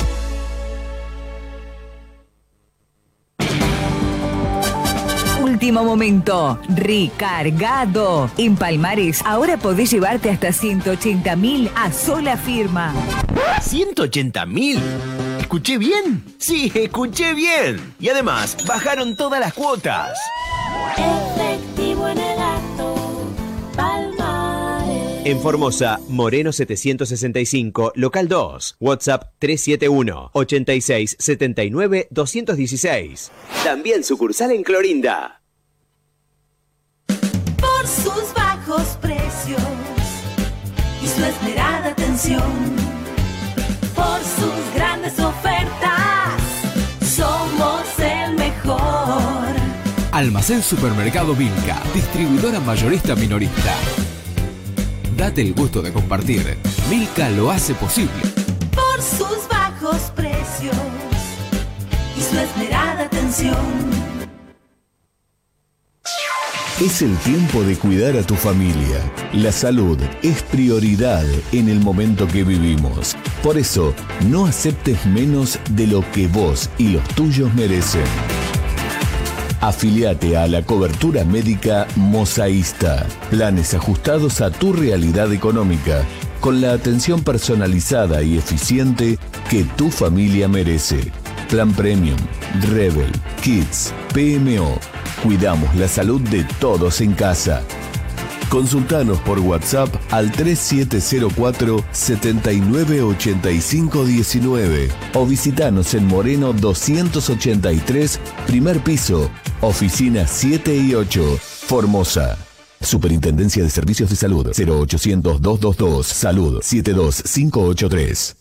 Speaker 21: Último momento, recargado. En Palmares ahora podés llevarte hasta 180 mil a sola firma.
Speaker 22: ¿180 mil? ¿Escuché bien? Sí, escuché bien. Y además, bajaron todas las cuotas.
Speaker 23: Efectivo en el acto, Palmares.
Speaker 22: En Formosa, Moreno 765, local 2, WhatsApp 371 86 79 216. También sucursal en Clorinda.
Speaker 23: Precios y su esmerada atención. Por sus grandes ofertas, somos el mejor.
Speaker 24: Almacén Supermercado Vilca, distribuidora mayorista minorista. Date el gusto de compartir. Milka lo hace posible.
Speaker 23: Por sus bajos precios y su esmerada atención.
Speaker 25: Es el tiempo de cuidar a tu familia. La salud es prioridad en el momento que vivimos. Por eso, no aceptes menos de lo que vos y los tuyos merecen. Afiliate a la cobertura médica Mosaísta. Planes ajustados a tu realidad económica, con la atención personalizada y eficiente que tu familia merece. Plan Premium, Rebel, Kids, PMO. Cuidamos la salud de todos en casa. Consultanos por WhatsApp al 3704 798519 o visitanos en Moreno 283, primer piso, oficina 7 y 8, Formosa. Superintendencia de Servicios de Salud 0800 222 Salud 72583.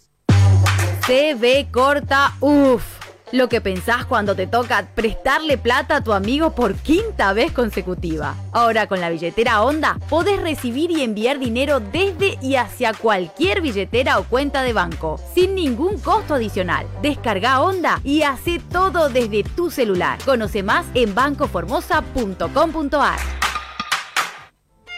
Speaker 7: TV corta UF. Lo que pensás cuando te toca prestarle plata a tu amigo por quinta vez consecutiva. Ahora con la billetera Onda podés recibir y enviar dinero desde y hacia cualquier billetera o cuenta de banco, sin ningún costo adicional. Descarga Onda y hace todo desde tu celular. Conoce más en bancoformosa.com.ar.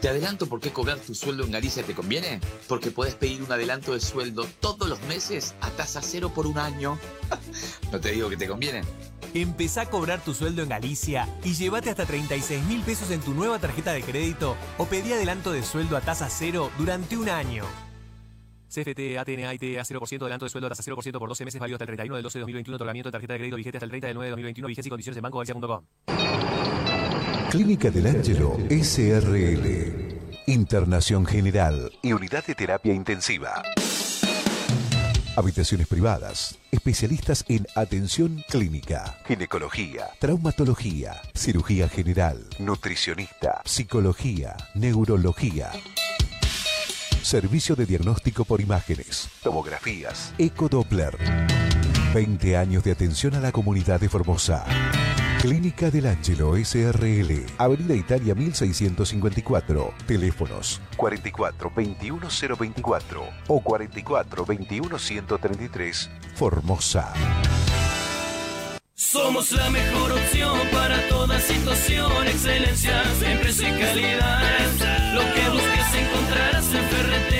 Speaker 26: ¿Te adelanto por qué cobrar tu sueldo en Galicia te conviene? Porque puedes pedir un adelanto de sueldo todos los meses a tasa cero por un año. no te digo que te conviene.
Speaker 9: Empezá a cobrar tu sueldo en Galicia y llévate hasta 36 mil pesos en tu nueva tarjeta de crédito o pedí adelanto de sueldo a tasa cero durante un año.
Speaker 27: CFT, ATN, AIT, a 0% adelanto de sueldo a tasa 0% por 12 meses válido hasta el 31 del 12 de 2021. Otorgamiento de tarjeta de crédito vigente hasta el 30 del 9 de 2021. Vigencia y condiciones en bancogalicia.com.
Speaker 10: Clínica del Ángelo SRL. Internación General y Unidad de Terapia Intensiva. Habitaciones privadas. Especialistas en atención clínica, ginecología, traumatología, cirugía general, nutricionista, psicología, neurología. Servicio de diagnóstico por imágenes, tomografías, ecodoppler. 20 años de atención a la comunidad de Formosa. Clínica del Ángelo SRL, Avenida Italia 1654, teléfonos 44 21 024 o 44 21 133, Formosa.
Speaker 11: Somos la mejor opción para toda situación, excelencia, siempre y calidad. Lo que busques encontrarás en Ferretería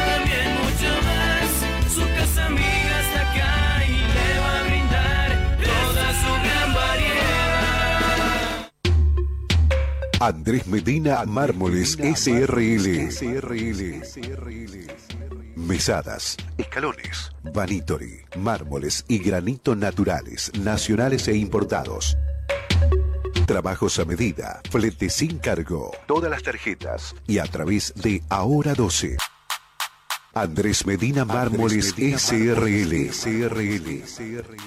Speaker 10: Andrés Medina Mármoles SRL. Mesadas, escalones, vanitori, mármoles y granito naturales, nacionales e importados. Trabajos a medida, flete sin cargo, todas las tarjetas y a través de Ahora 12. Andrés Medina Mármoles SRL.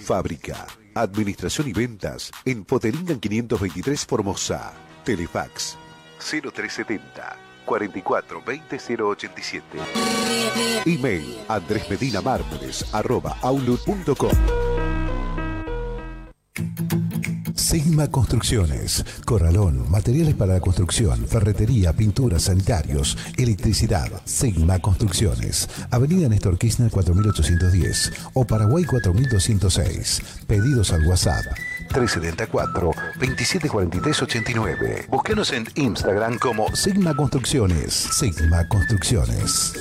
Speaker 10: Fábrica, administración y ventas en Poteringan 523 Formosa. Telefax 0370 44 20 087. Email andresmedinamármoles arroba. Sigma Construcciones, Corralón, materiales para la construcción, ferretería, pintura, sanitarios, electricidad. Sigma Construcciones, Avenida Néstor Kirchner 4810 o Paraguay 4206. Pedidos al WhatsApp 374 2743 89. Búsquenos en Instagram como Sigma Construcciones. Sigma Construcciones.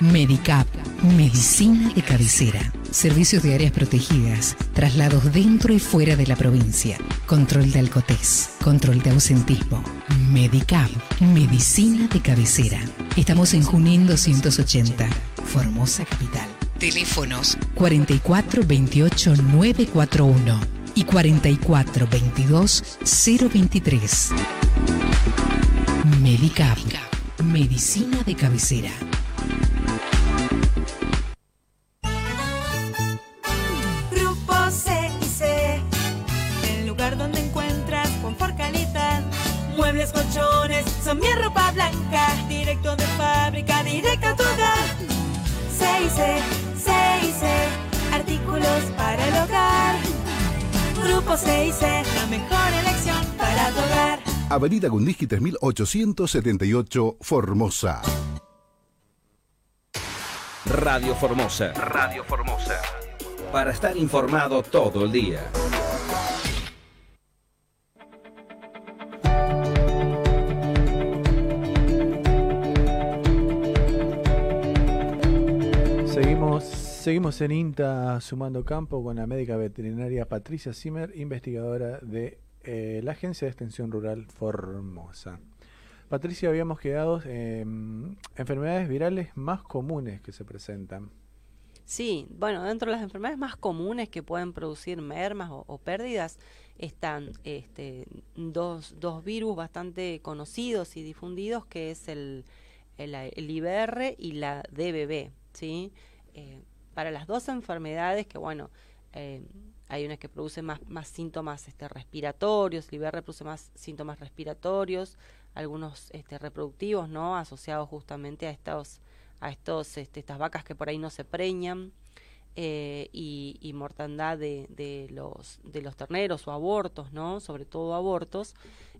Speaker 13: Medicap, medicina de cabecera. Servicios de áreas protegidas, traslados dentro y fuera de la provincia, control de alcotés, control de ausentismo. Medicap, medicina de cabecera. Estamos en Junín 280, Formosa Capital. Teléfonos 44 28 941 y 44 22 023. Medicap, medicina de cabecera.
Speaker 14: Grupo C&C, el lugar donde encuentras confort, calidad. Muebles, colchones, son mi ropa blanca. Directo de fábrica, directo a tu hogar. C&C, para el hogar. Grupo C&C, la mejor elección para tu hogar.
Speaker 10: Avenida Gundiski 3878 Formosa.
Speaker 5: Radio Formosa. Radio Formosa. Para estar informado todo el día.
Speaker 2: Seguimos, seguimos en INTA sumando campo con la médica veterinaria Patricia Zimmer, investigadora de eh, la Agencia de Extensión Rural Formosa. Patricia, habíamos quedado en enfermedades virales más comunes que se presentan.
Speaker 3: Sí, bueno, dentro de las enfermedades más comunes que pueden producir mermas o, o pérdidas están este, dos, dos virus bastante conocidos y difundidos, que es el, el, el IBR y la DBB, ¿sí? Eh, para las dos enfermedades que, bueno, eh, hay unas que producen más, más síntomas este, respiratorios, el IBR produce más síntomas respiratorios, algunos este, reproductivos, ¿no? Asociados justamente a estos a estos este, estas vacas que por ahí no se preñan eh, y, y, mortandad de, de, los de los terneros o abortos no sobre todo abortos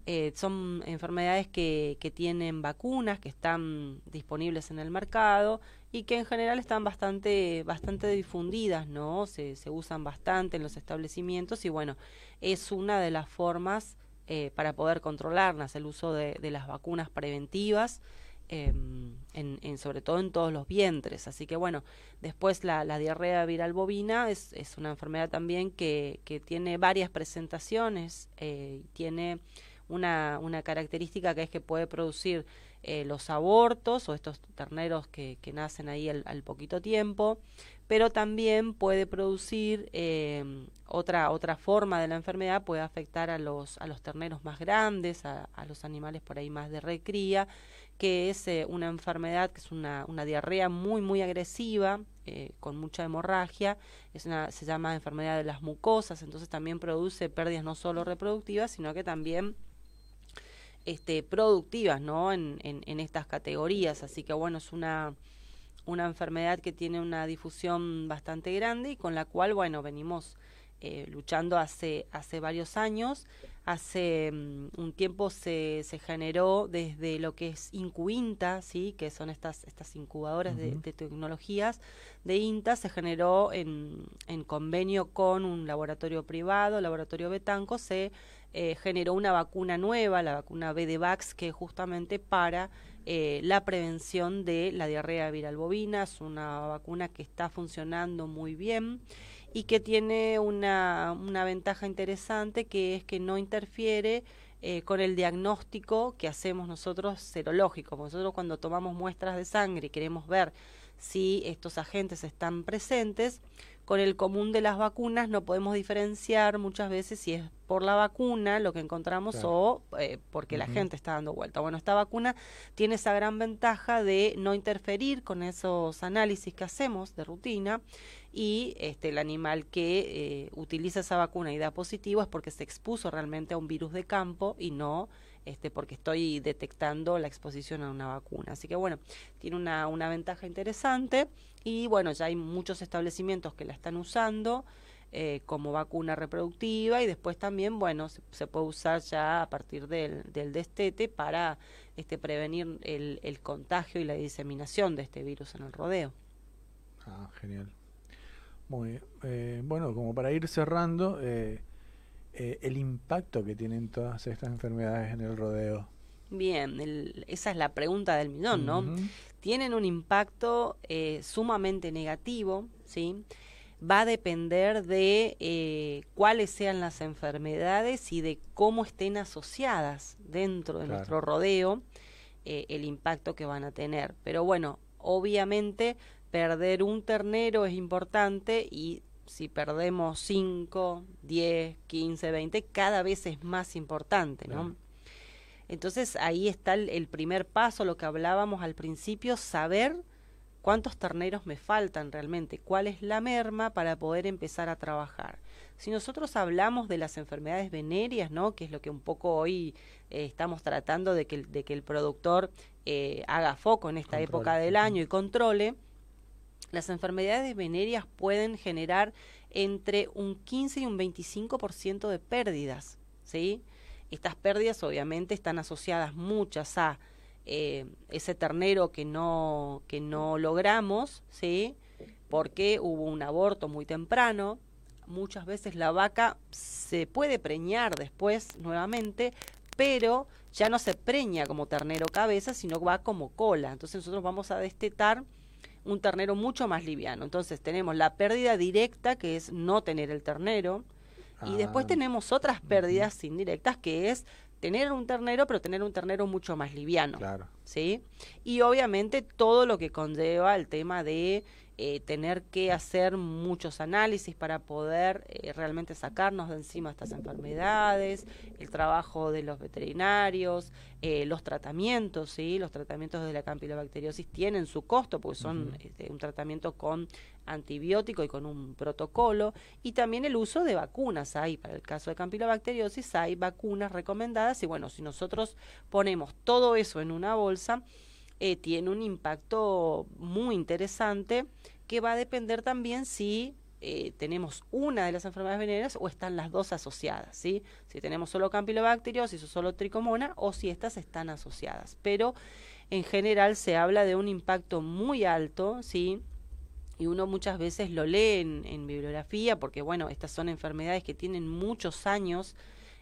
Speaker 3: Eh, son enfermedades que, que tienen vacunas, que están disponibles en el mercado y que en general están bastante, bastante difundidas, ¿no? Se, se usan bastante en los establecimientos y bueno, es una de las formas eh, para poder controlarlas, el uso de, de las vacunas preventivas. em, en, en- sobre todo en todos los vientres. Así que bueno, después la, diarrea viral bovina es, es una enfermedad también que, que tiene varias presentaciones, eh, tiene una, característica que es que puede producir eh, los abortos o estos terneros que, nacen ahí al, poquito tiempo, pero también puede producir eh, otra, otra forma de la enfermedad, puede afectar a los, a los terneros más grandes, a, a los animales por ahí más de recría, que es eh, una enfermedad que es una, una diarrea muy, muy agresiva, eh, con mucha hemorragia, es una, se llama enfermedad de las mucosas, entonces también produce pérdidas no solo reproductivas, sino que también este, productivas ¿no? en, en, en estas categorías. Así que bueno, es una, una enfermedad que tiene una difusión bastante grande y con la cual, bueno, venimos eh, luchando hace, hace varios años. Hace mm, un tiempo se, se generó desde lo que es Incuinta, ¿sí? que son estas, estas incubadoras de, de tecnologías de INTA, se generó en, en convenio con un laboratorio privado, Laboratorio Betanco, se eh, generó una vacuna nueva, la vacuna BDVAX, que es justamente para eh, la prevención de la diarrea viral bovina. Es una vacuna que está funcionando muy bien y que tiene una, una ventaja interesante que es que no interfiere eh, con el diagnóstico que hacemos nosotros serológico. Nosotros cuando tomamos muestras de sangre y queremos ver si estos agentes están presentes, con el común de las vacunas no podemos diferenciar muchas veces si es por la vacuna lo que encontramos
Speaker 28: Claro.
Speaker 3: o eh, porque la gente está dando vuelta. Bueno, esta vacuna tiene esa gran ventaja de no interferir con esos análisis que hacemos de rutina y este, el animal que eh, utiliza esa vacuna y da positivo es porque se expuso realmente a un virus de campo y no este, porque estoy detectando la exposición a una vacuna. Así que bueno, tiene una, una ventaja interesante y bueno, ya hay muchos establecimientos que la están usando eh, como vacuna reproductiva y después también, bueno, se, puede usar ya a partir del, del destete para este, prevenir el, el contagio y la diseminación de este virus en el rodeo.
Speaker 2: Ah, genial. Muy bien. Eh, bueno, como para ir cerrando, eh, eh, el impacto que tienen todas estas enfermedades en el rodeo.
Speaker 3: Bien, el- esa es la pregunta del millón, ¿no? Tienen un impacto eh, sumamente negativo, ¿sí? Va a depender de eh, cuáles sean las enfermedades y de cómo estén asociadas dentro de
Speaker 28: Claro.
Speaker 3: nuestro rodeo eh, el impacto que van a tener. Pero bueno, obviamente perder un ternero es importante y si perdemos 5, 10, 15, 20, cada vez es más importante, ¿no? Entonces ahí está el, el primer paso, lo que hablábamos al principio, saber cuántos terneros me faltan realmente, cuál es la merma para poder empezar a trabajar. Si nosotros hablamos de las enfermedades venéreas, ¿no? que es lo que un poco hoy eh, estamos tratando de que, el- de que el productor eh, haga foco en esta época del año y controle, las enfermedades venéreas pueden generar entre un 15 y un 25% de pérdidas, ¿sí? Estas pérdidas obviamente están asociadas muchas a eh, ese ternero que no, que no logramos, ¿sí? Porque hubo un aborto muy temprano, muchas veces la vaca se puede preñar después nuevamente, pero ya no se preña como ternero cabeza, sino va como cola. Entonces nosotros vamos a destetar un ternero mucho más liviano. Entonces tenemos la pérdida directa, que es no tener el ternero, y después
Speaker 28: Ah.
Speaker 3: tenemos otras pérdidas indirectas, que es tener un ternero, pero tener un ternero mucho más liviano.
Speaker 2: Claro.
Speaker 3: ¿sí? Y obviamente todo lo que conlleva el tema de eh, tener que hacer muchos análisis para poder eh, realmente sacarnos de encima estas enfermedades, el trabajo de los veterinarios, eh, los tratamientos, ¿sí? Los tratamientos de la campilobacteriosis tienen su costo porque son este, un tratamiento con antibiótico y con un protocolo y también el uso de vacunas hay para el caso de campilobacteriosis hay vacunas recomendadas y bueno si nosotros ponemos todo eso en una bolsa eh, tiene un impacto muy interesante que va a depender también si eh, tenemos una de las enfermedades venéreas o están las dos asociadas, ¿sí? Si tenemos solo campylobacteriosis o solo tricomona o si estas están asociadas. Pero en general se habla de un impacto muy alto, ¿sí? y uno muchas veces lo lee en, bibliografía porque bueno estas son enfermedades que tienen muchos años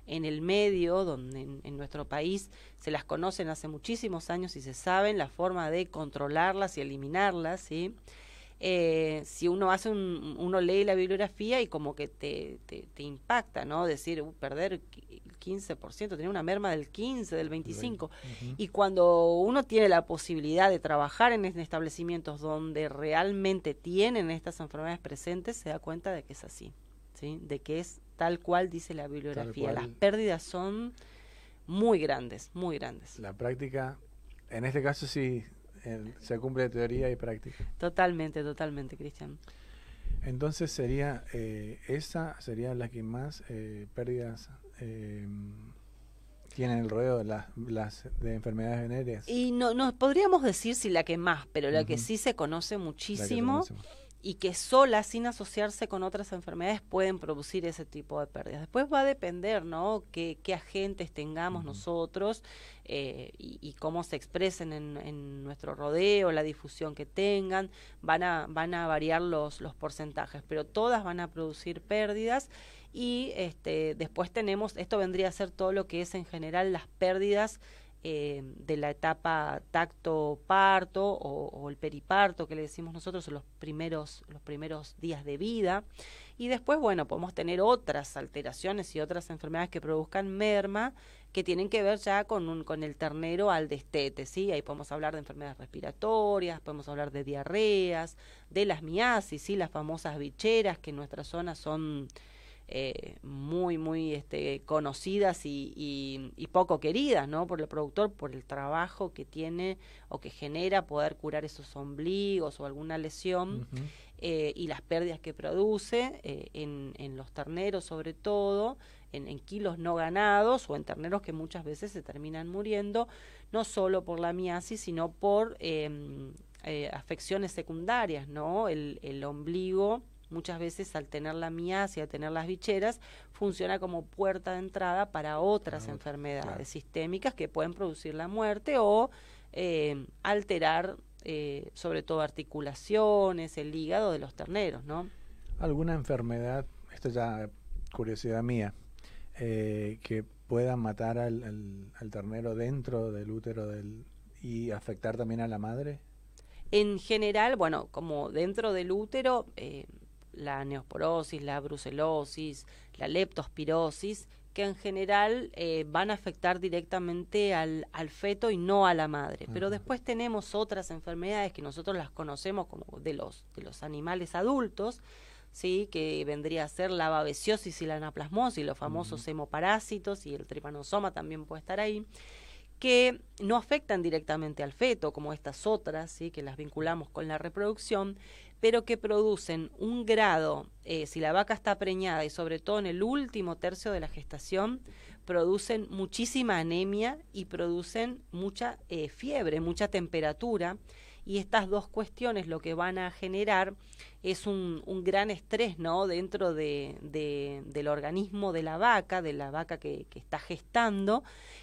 Speaker 3: en el medio donde en, nuestro país se las conocen hace muchísimos años y se saben la forma de controlarlas y eliminarlas sí eh, si uno hace un, uno lee la bibliografía y como que te, te, impacta, ¿no? Decir, uh, perder el 15%, tener una merma del 15, del 25. Y cuando uno tiene la posibilidad de trabajar en establecimientos donde realmente tienen estas enfermedades presentes, se da cuenta de que es así, ¿sí? De que es tal cual dice la bibliografía. Las pérdidas son muy grandes, muy grandes.
Speaker 2: La práctica, en este caso sí se cumple teoría y práctica.
Speaker 3: Totalmente, totalmente, Cristian.
Speaker 2: Entonces sería eh, esa sería la que más eh, pérdidas eh, tiene el rodeo de las, las de enfermedades venéreas.
Speaker 3: Y no, no podríamos decir si la que más, pero la que sí se conoce muchísimo y que sola, sin asociarse con otras enfermedades, pueden producir ese tipo de pérdidas. Después va a depender, ¿no?, qué, qué agentes tengamos nosotros eh, y, cómo se expresen en, nuestro rodeo, la difusión que tengan, van a, van a variar los, los porcentajes, pero todas van a producir pérdidas y este, después tenemos, esto vendría a ser todo lo que es en general las pérdidas eh, de la etapa tacto-parto o, el periparto que le decimos nosotros los primeros, los primeros días de vida. Y después, bueno, podemos tener otras alteraciones y otras enfermedades que produzcan merma que tienen que ver ya con, un, con el ternero al destete, ¿sí? Ahí podemos hablar de enfermedades respiratorias, podemos hablar de diarreas, de las miasis, ¿sí? Las famosas bicheras que en nuestra zona son eh, muy, muy este, conocidas y, y, poco queridas, ¿no? Por el productor, por el trabajo que tiene o que genera poder curar esos ombligos o alguna lesión eh, y las pérdidas que produce eh, en, en, los terneros sobre todo, en, en, kilos no ganados o en terneros que muchas veces se terminan muriendo, no solo por la miasis, sino por em, afecciones secundarias, ¿no? El, el ombligo muchas veces al tener la miasis, al tener las bicheras, funciona como puerta de entrada para otras enfermedades sistémicas que pueden producir la muerte o eh, alterar eh, sobre todo articulaciones, el hígado de los terneros, ¿no?
Speaker 2: ¿Alguna enfermedad, esto ya curiosidad mía, eh, que pueda matar al, al, ternero dentro del útero del, y afectar también a la madre?
Speaker 3: En general, bueno, como dentro del útero, eh, la neosporosis, la brucelosis, la leptospirosis, que en general eh, van a afectar directamente al, al, feto y no a la madre. Pero después tenemos otras enfermedades que nosotros las conocemos como de los, de los animales adultos, ¿sí? que vendría a ser la babesiosis y la anaplasmosis, los famosos hemoparásitos y el tripanosoma también puede estar ahí que no afectan directamente al feto, como estas otras, ¿sí? que las vinculamos con la reproducción, pero que producen un grado, eh, si la vaca está preñada y sobre todo en el último tercio de la gestación, producen muchísima anemia y producen mucha eh, fiebre, mucha temperatura. Y estas dos cuestiones lo que van a generar es un, gran estrés ¿no? dentro de, del organismo de la vaca, de la vaca que, que está gestando,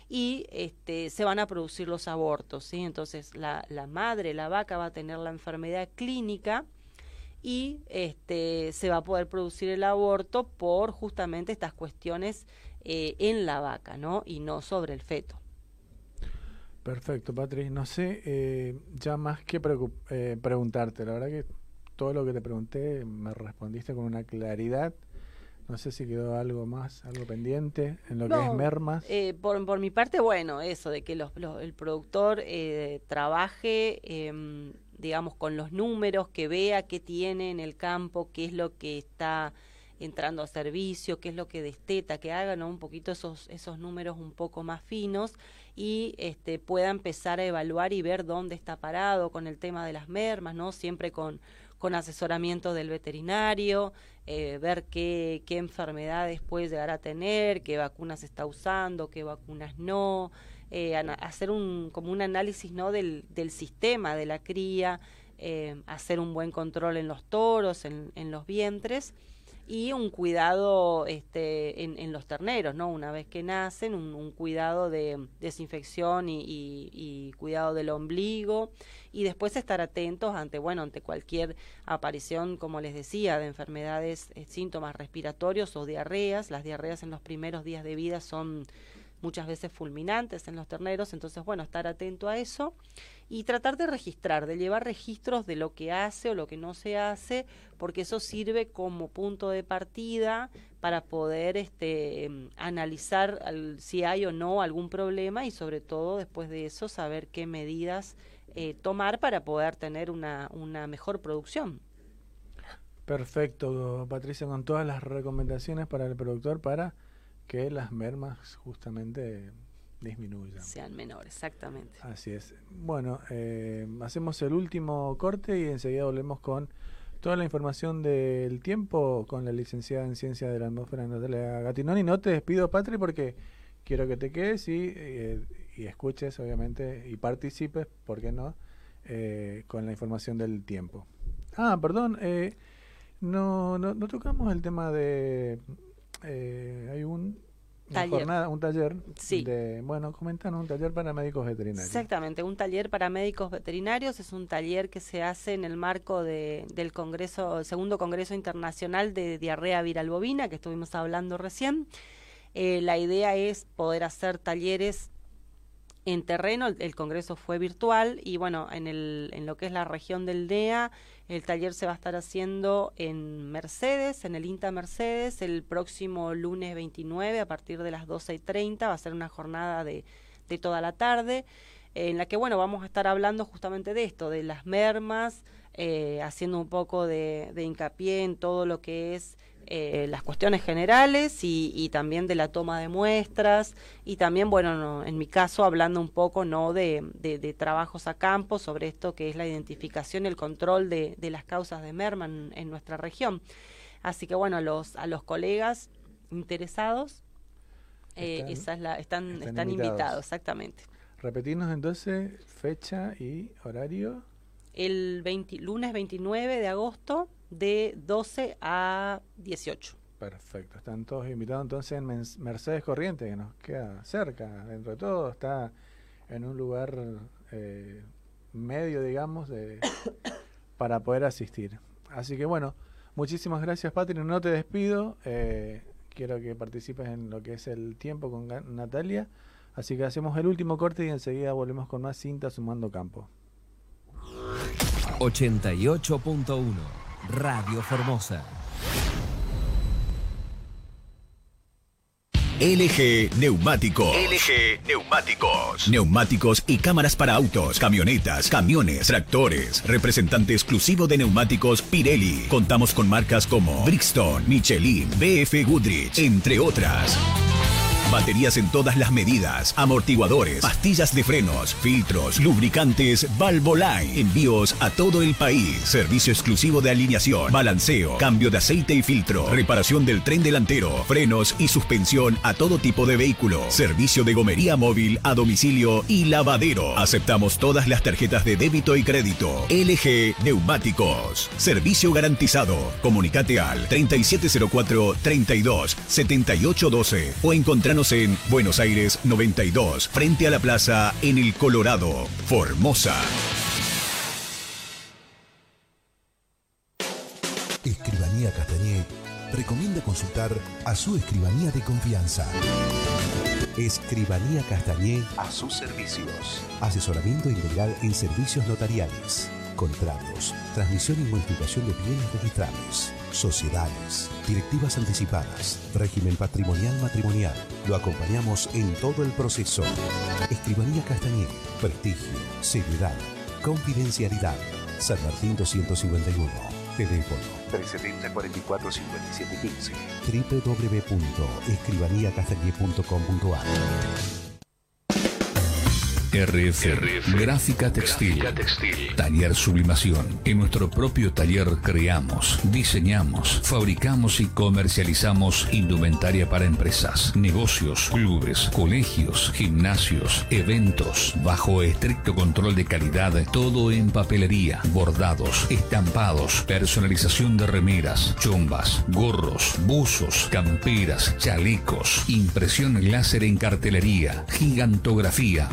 Speaker 3: y este, se van a producir los abortos. ¿sí? Entonces la, la madre, la vaca, va a tener la enfermedad clínica y este, se va a poder producir el aborto por justamente estas cuestiones eh, en la vaca, ¿no? Y no sobre el feto.
Speaker 2: Perfecto, Patrick. No sé eh, ya más que eh, preguntarte. La verdad que todo lo que te pregunté me respondiste con una claridad. No sé si quedó algo más, algo pendiente en lo que es mermas.
Speaker 3: por, por mi parte, bueno, eso de que los, el productor trabaje em, digamos, con los números, que vea qué tiene en el campo, qué es lo que está entrando a servicio, qué es lo que desteta, que hagan un poquito esos, esos números un poco más finos y este, pueda empezar a evaluar y ver dónde está parado con el tema de las mermas, ¿no? Siempre con, con asesoramiento del veterinario, eh, ver qué, qué enfermedades puede llegar a tener, qué vacunas está usando, qué vacunas no, eh, hacer un, como un análisis ¿no? del, del sistema de la cría, eh, hacer un buen control en los toros, en, en los vientres y un cuidado este, en, los terneros, ¿no? Una vez que nacen, un, un cuidado de desinfección y, y, y, cuidado del ombligo y después estar atentos ante, bueno, ante cualquier aparición, como les decía, de enfermedades, eh, síntomas respiratorios o diarreas. Las diarreas en los primeros días de vida son muchas veces fulminantes en los terneros, entonces bueno, estar atento a eso y tratar de registrar, de llevar registros de lo que hace o lo que no se hace, porque eso sirve como punto de partida para poder este, analizar al, si hay o no algún problema y sobre todo después de eso saber qué medidas eh, tomar para poder tener una, una mejor producción.
Speaker 2: Perfecto, Patricia, con todas las recomendaciones para el productor para que las mermas justamente disminuyan.
Speaker 3: Sean menores, exactamente.
Speaker 2: Así es. Bueno, eh, hacemos el último corte y enseguida volvemos con toda la información del tiempo con la licenciada en Ciencia de la Atmósfera Natalia Gatinoni. No te despido, Patri, porque quiero que te quedes y, eh, y escuches, obviamente, y participes, ¿por qué no?, eh, con la información del tiempo. Ah, perdón, no, no, no tocamos el tema de eh, hay un
Speaker 3: taller.
Speaker 2: Jornada, un taller
Speaker 3: sí.
Speaker 2: de, bueno, comentan un taller para médicos veterinarios.
Speaker 3: Exactamente, un taller para médicos veterinarios es un taller que se hace en el marco de, del Congreso, segundo Congreso Internacional de Diarrea Viral Bovina, que estuvimos hablando recién. Eh, la idea es poder hacer talleres en terreno, el, el, congreso fue virtual y bueno, en, el, en lo que es la región del DEA, el taller se va a estar haciendo en Mercedes, en el INTA Mercedes, el próximo lunes 29 a partir de las 12 y 30, va a ser una jornada de, de toda la tarde, en la que bueno, vamos a estar hablando justamente de esto, de las mermas, eh, haciendo un poco de, de hincapié en todo lo que es eh, las cuestiones generales y, y, también de la toma de muestras y también, bueno, no, en mi caso hablando un poco no de, de, de, trabajos a campo sobre esto que es la identificación y el control de, de las causas de merma en, en, nuestra región. Así que bueno, a los, a los colegas interesados, eh, están, esa es la, están, están, están invitados. invitados, exactamente.
Speaker 2: Repetirnos entonces fecha y horario.
Speaker 3: El 20, lunes 29 de agosto de 12 a 18.
Speaker 2: Perfecto, están todos invitados entonces en Mercedes Corriente, que nos queda cerca, dentro de todo, está en un lugar eh, medio, digamos, de, para poder asistir. Así que bueno, muchísimas gracias Patri, no te despido, eh, quiero que participes en lo que es el tiempo con Natalia, así que hacemos el último corte y enseguida volvemos con más cinta sumando campo.
Speaker 28: 88.1 Radio Formosa.
Speaker 6: LG Neumáticos. LG Neumáticos. Neumáticos y cámaras para autos, camionetas, camiones, tractores. Representante exclusivo de neumáticos Pirelli. Contamos con marcas como Brixton, Michelin, BF Goodrich, entre otras. Baterías en todas las medidas, amortiguadores, pastillas de frenos, filtros, lubricantes, Valvoline. Envíos a todo el país. Servicio exclusivo de alineación, balanceo, cambio de aceite y filtro, reparación del tren delantero, frenos y suspensión a todo tipo de vehículo. Servicio de gomería móvil a domicilio y lavadero. Aceptamos todas las tarjetas de débito y crédito. LG Neumáticos. Servicio garantizado. Comunicate al 3704 32 7812 o encontrar en Buenos Aires 92, frente a la plaza en el Colorado, Formosa.
Speaker 10: Escribanía Castañé recomienda consultar a su escribanía de confianza. Escribanía Castañé a sus servicios. Asesoramiento integral en servicios notariales, contratos, transmisión y modificación de bienes registrables, sociedades, directivas anticipadas, régimen patrimonial matrimonial. Lo acompañamos en todo el proceso. Escribanía Castañer, prestigio, seriedad, confidencialidad. San Martín 251. Teléfono 370 44 57 15. www.escribaniacastañer.com.ar
Speaker 15: RF, Gráfica Textil, Taller Sublimación. En nuestro propio taller creamos, diseñamos, fabricamos y comercializamos indumentaria para empresas, negocios, clubes, colegios, gimnasios, eventos, bajo estricto control de calidad, todo en papelería, bordados, estampados, personalización de remeras, chombas, gorros, buzos, camperas, chalecos, impresión láser en cartelería, gigantografía,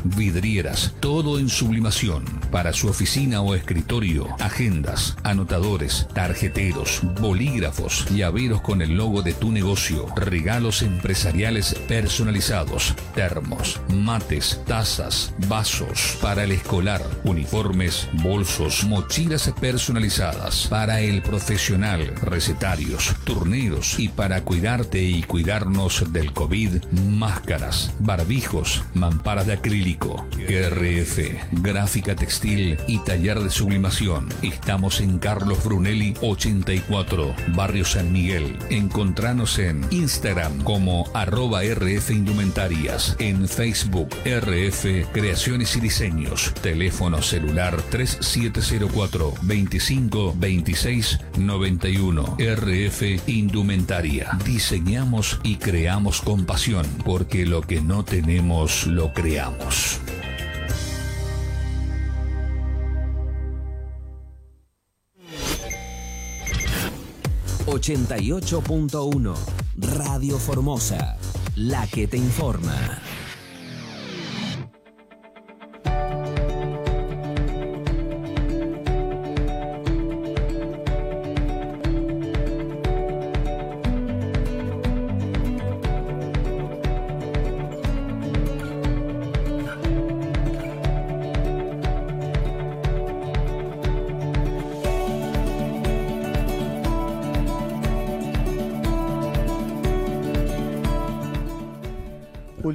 Speaker 15: todo en sublimación. Para su oficina o escritorio, agendas, anotadores, tarjeteros, bolígrafos, llaveros con el logo de tu negocio, regalos empresariales personalizados, termos, mates, tazas, vasos, para el escolar, uniformes, bolsos, mochilas personalizadas, para el profesional, recetarios, turneros y para cuidarte y cuidarnos del COVID, máscaras, barbijos, mamparas de acrílico, RF, gráfica textil y taller de sublimación. Estamos en Carlos Brunelli 84, Barrio San Miguel. Encontranos en Instagram como arroba RF Indumentarias, en Facebook RF Creaciones y Diseños, teléfono celular 3704 25 26 91 RF Indumentaria. Diseñamos y creamos con pasión, porque lo que no tenemos lo creamos.
Speaker 5: 88.1 Radio Formosa, la que te informa.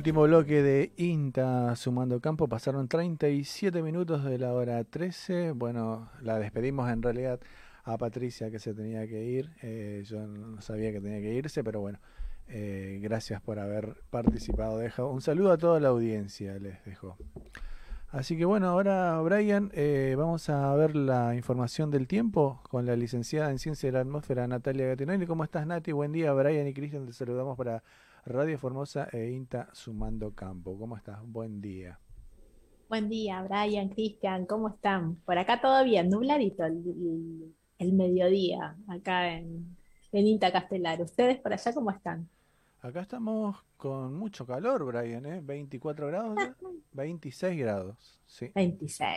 Speaker 2: Último bloque de INTA sumando campo. Pasaron 37 minutos de la hora 13. Bueno, la despedimos en realidad a Patricia que se tenía que ir. Eh, yo no sabía que tenía que irse, pero bueno, eh, gracias por haber participado. Dejo un saludo a toda la audiencia, les dejo. Así que bueno, ahora Brian, eh, vamos a ver la información del tiempo con la licenciada en Ciencia de la Atmósfera Natalia Gattinelli. ¿Cómo estás Nati? Buen día, Brian y Cristian, te saludamos para Radio Formosa e INTA Sumando Campo. ¿Cómo estás? Buen día.
Speaker 29: Buen día, Brian, Cristian, ¿cómo están? Por acá todo bien, nubladito el, el mediodía, acá en, en INTA Castelar. ¿Ustedes por allá cómo están?
Speaker 2: Acá estamos con mucho calor, Brian, ¿eh? 24 grados, 26 grados, sí.
Speaker 29: 26.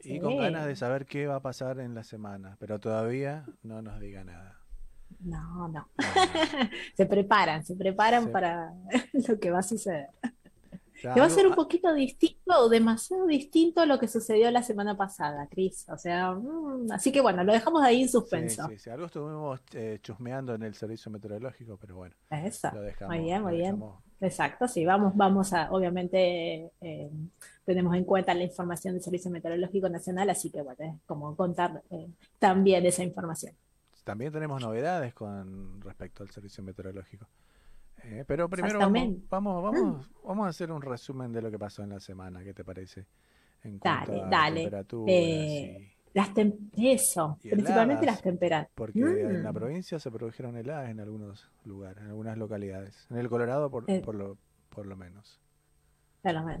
Speaker 2: Y con ganas de saber qué va a pasar en la semana, pero todavía no nos diga nada.
Speaker 29: No, no. se preparan, se preparan para lo que va a suceder. que va a ser un poquito distinto o demasiado distinto a lo que sucedió la semana pasada, Cris. O sea, mm, así que bueno, lo dejamos ahí en suspenso.
Speaker 2: Sí, sí, algo estuvimos eh, chusmeando en el servicio meteorológico, pero bueno.
Speaker 29: Eso. Lo dejamos, muy bien, muy bien. Exacto, sí, vamos, vamos a, obviamente, eh, tenemos en cuenta la información del Servicio Meteorológico Nacional, así que bueno, es como contar eh, también esa información.
Speaker 2: También tenemos novedades con respecto al servicio meteorológico. Eh, pero primero vamos, vamos, vamos, vamos a hacer un resumen de lo que pasó en la semana, ¿qué te parece?
Speaker 29: En dale, dale. Eh, las eso, principalmente las temperaturas.
Speaker 2: Porque en la mm. provincia se produjeron heladas en algunos lugares, en algunas localidades. En el Colorado por, eh. por, lo, por lo menos.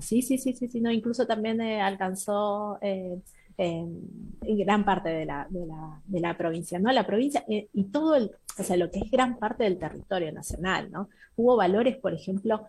Speaker 29: Sí, sí, sí, sí, sí, no, incluso también alcanzó en gran parte de la, de, la, de la, provincia, ¿no? La provincia eh, y todo el, o sea, lo que es gran parte del territorio nacional, ¿no? Hubo valores, por ejemplo,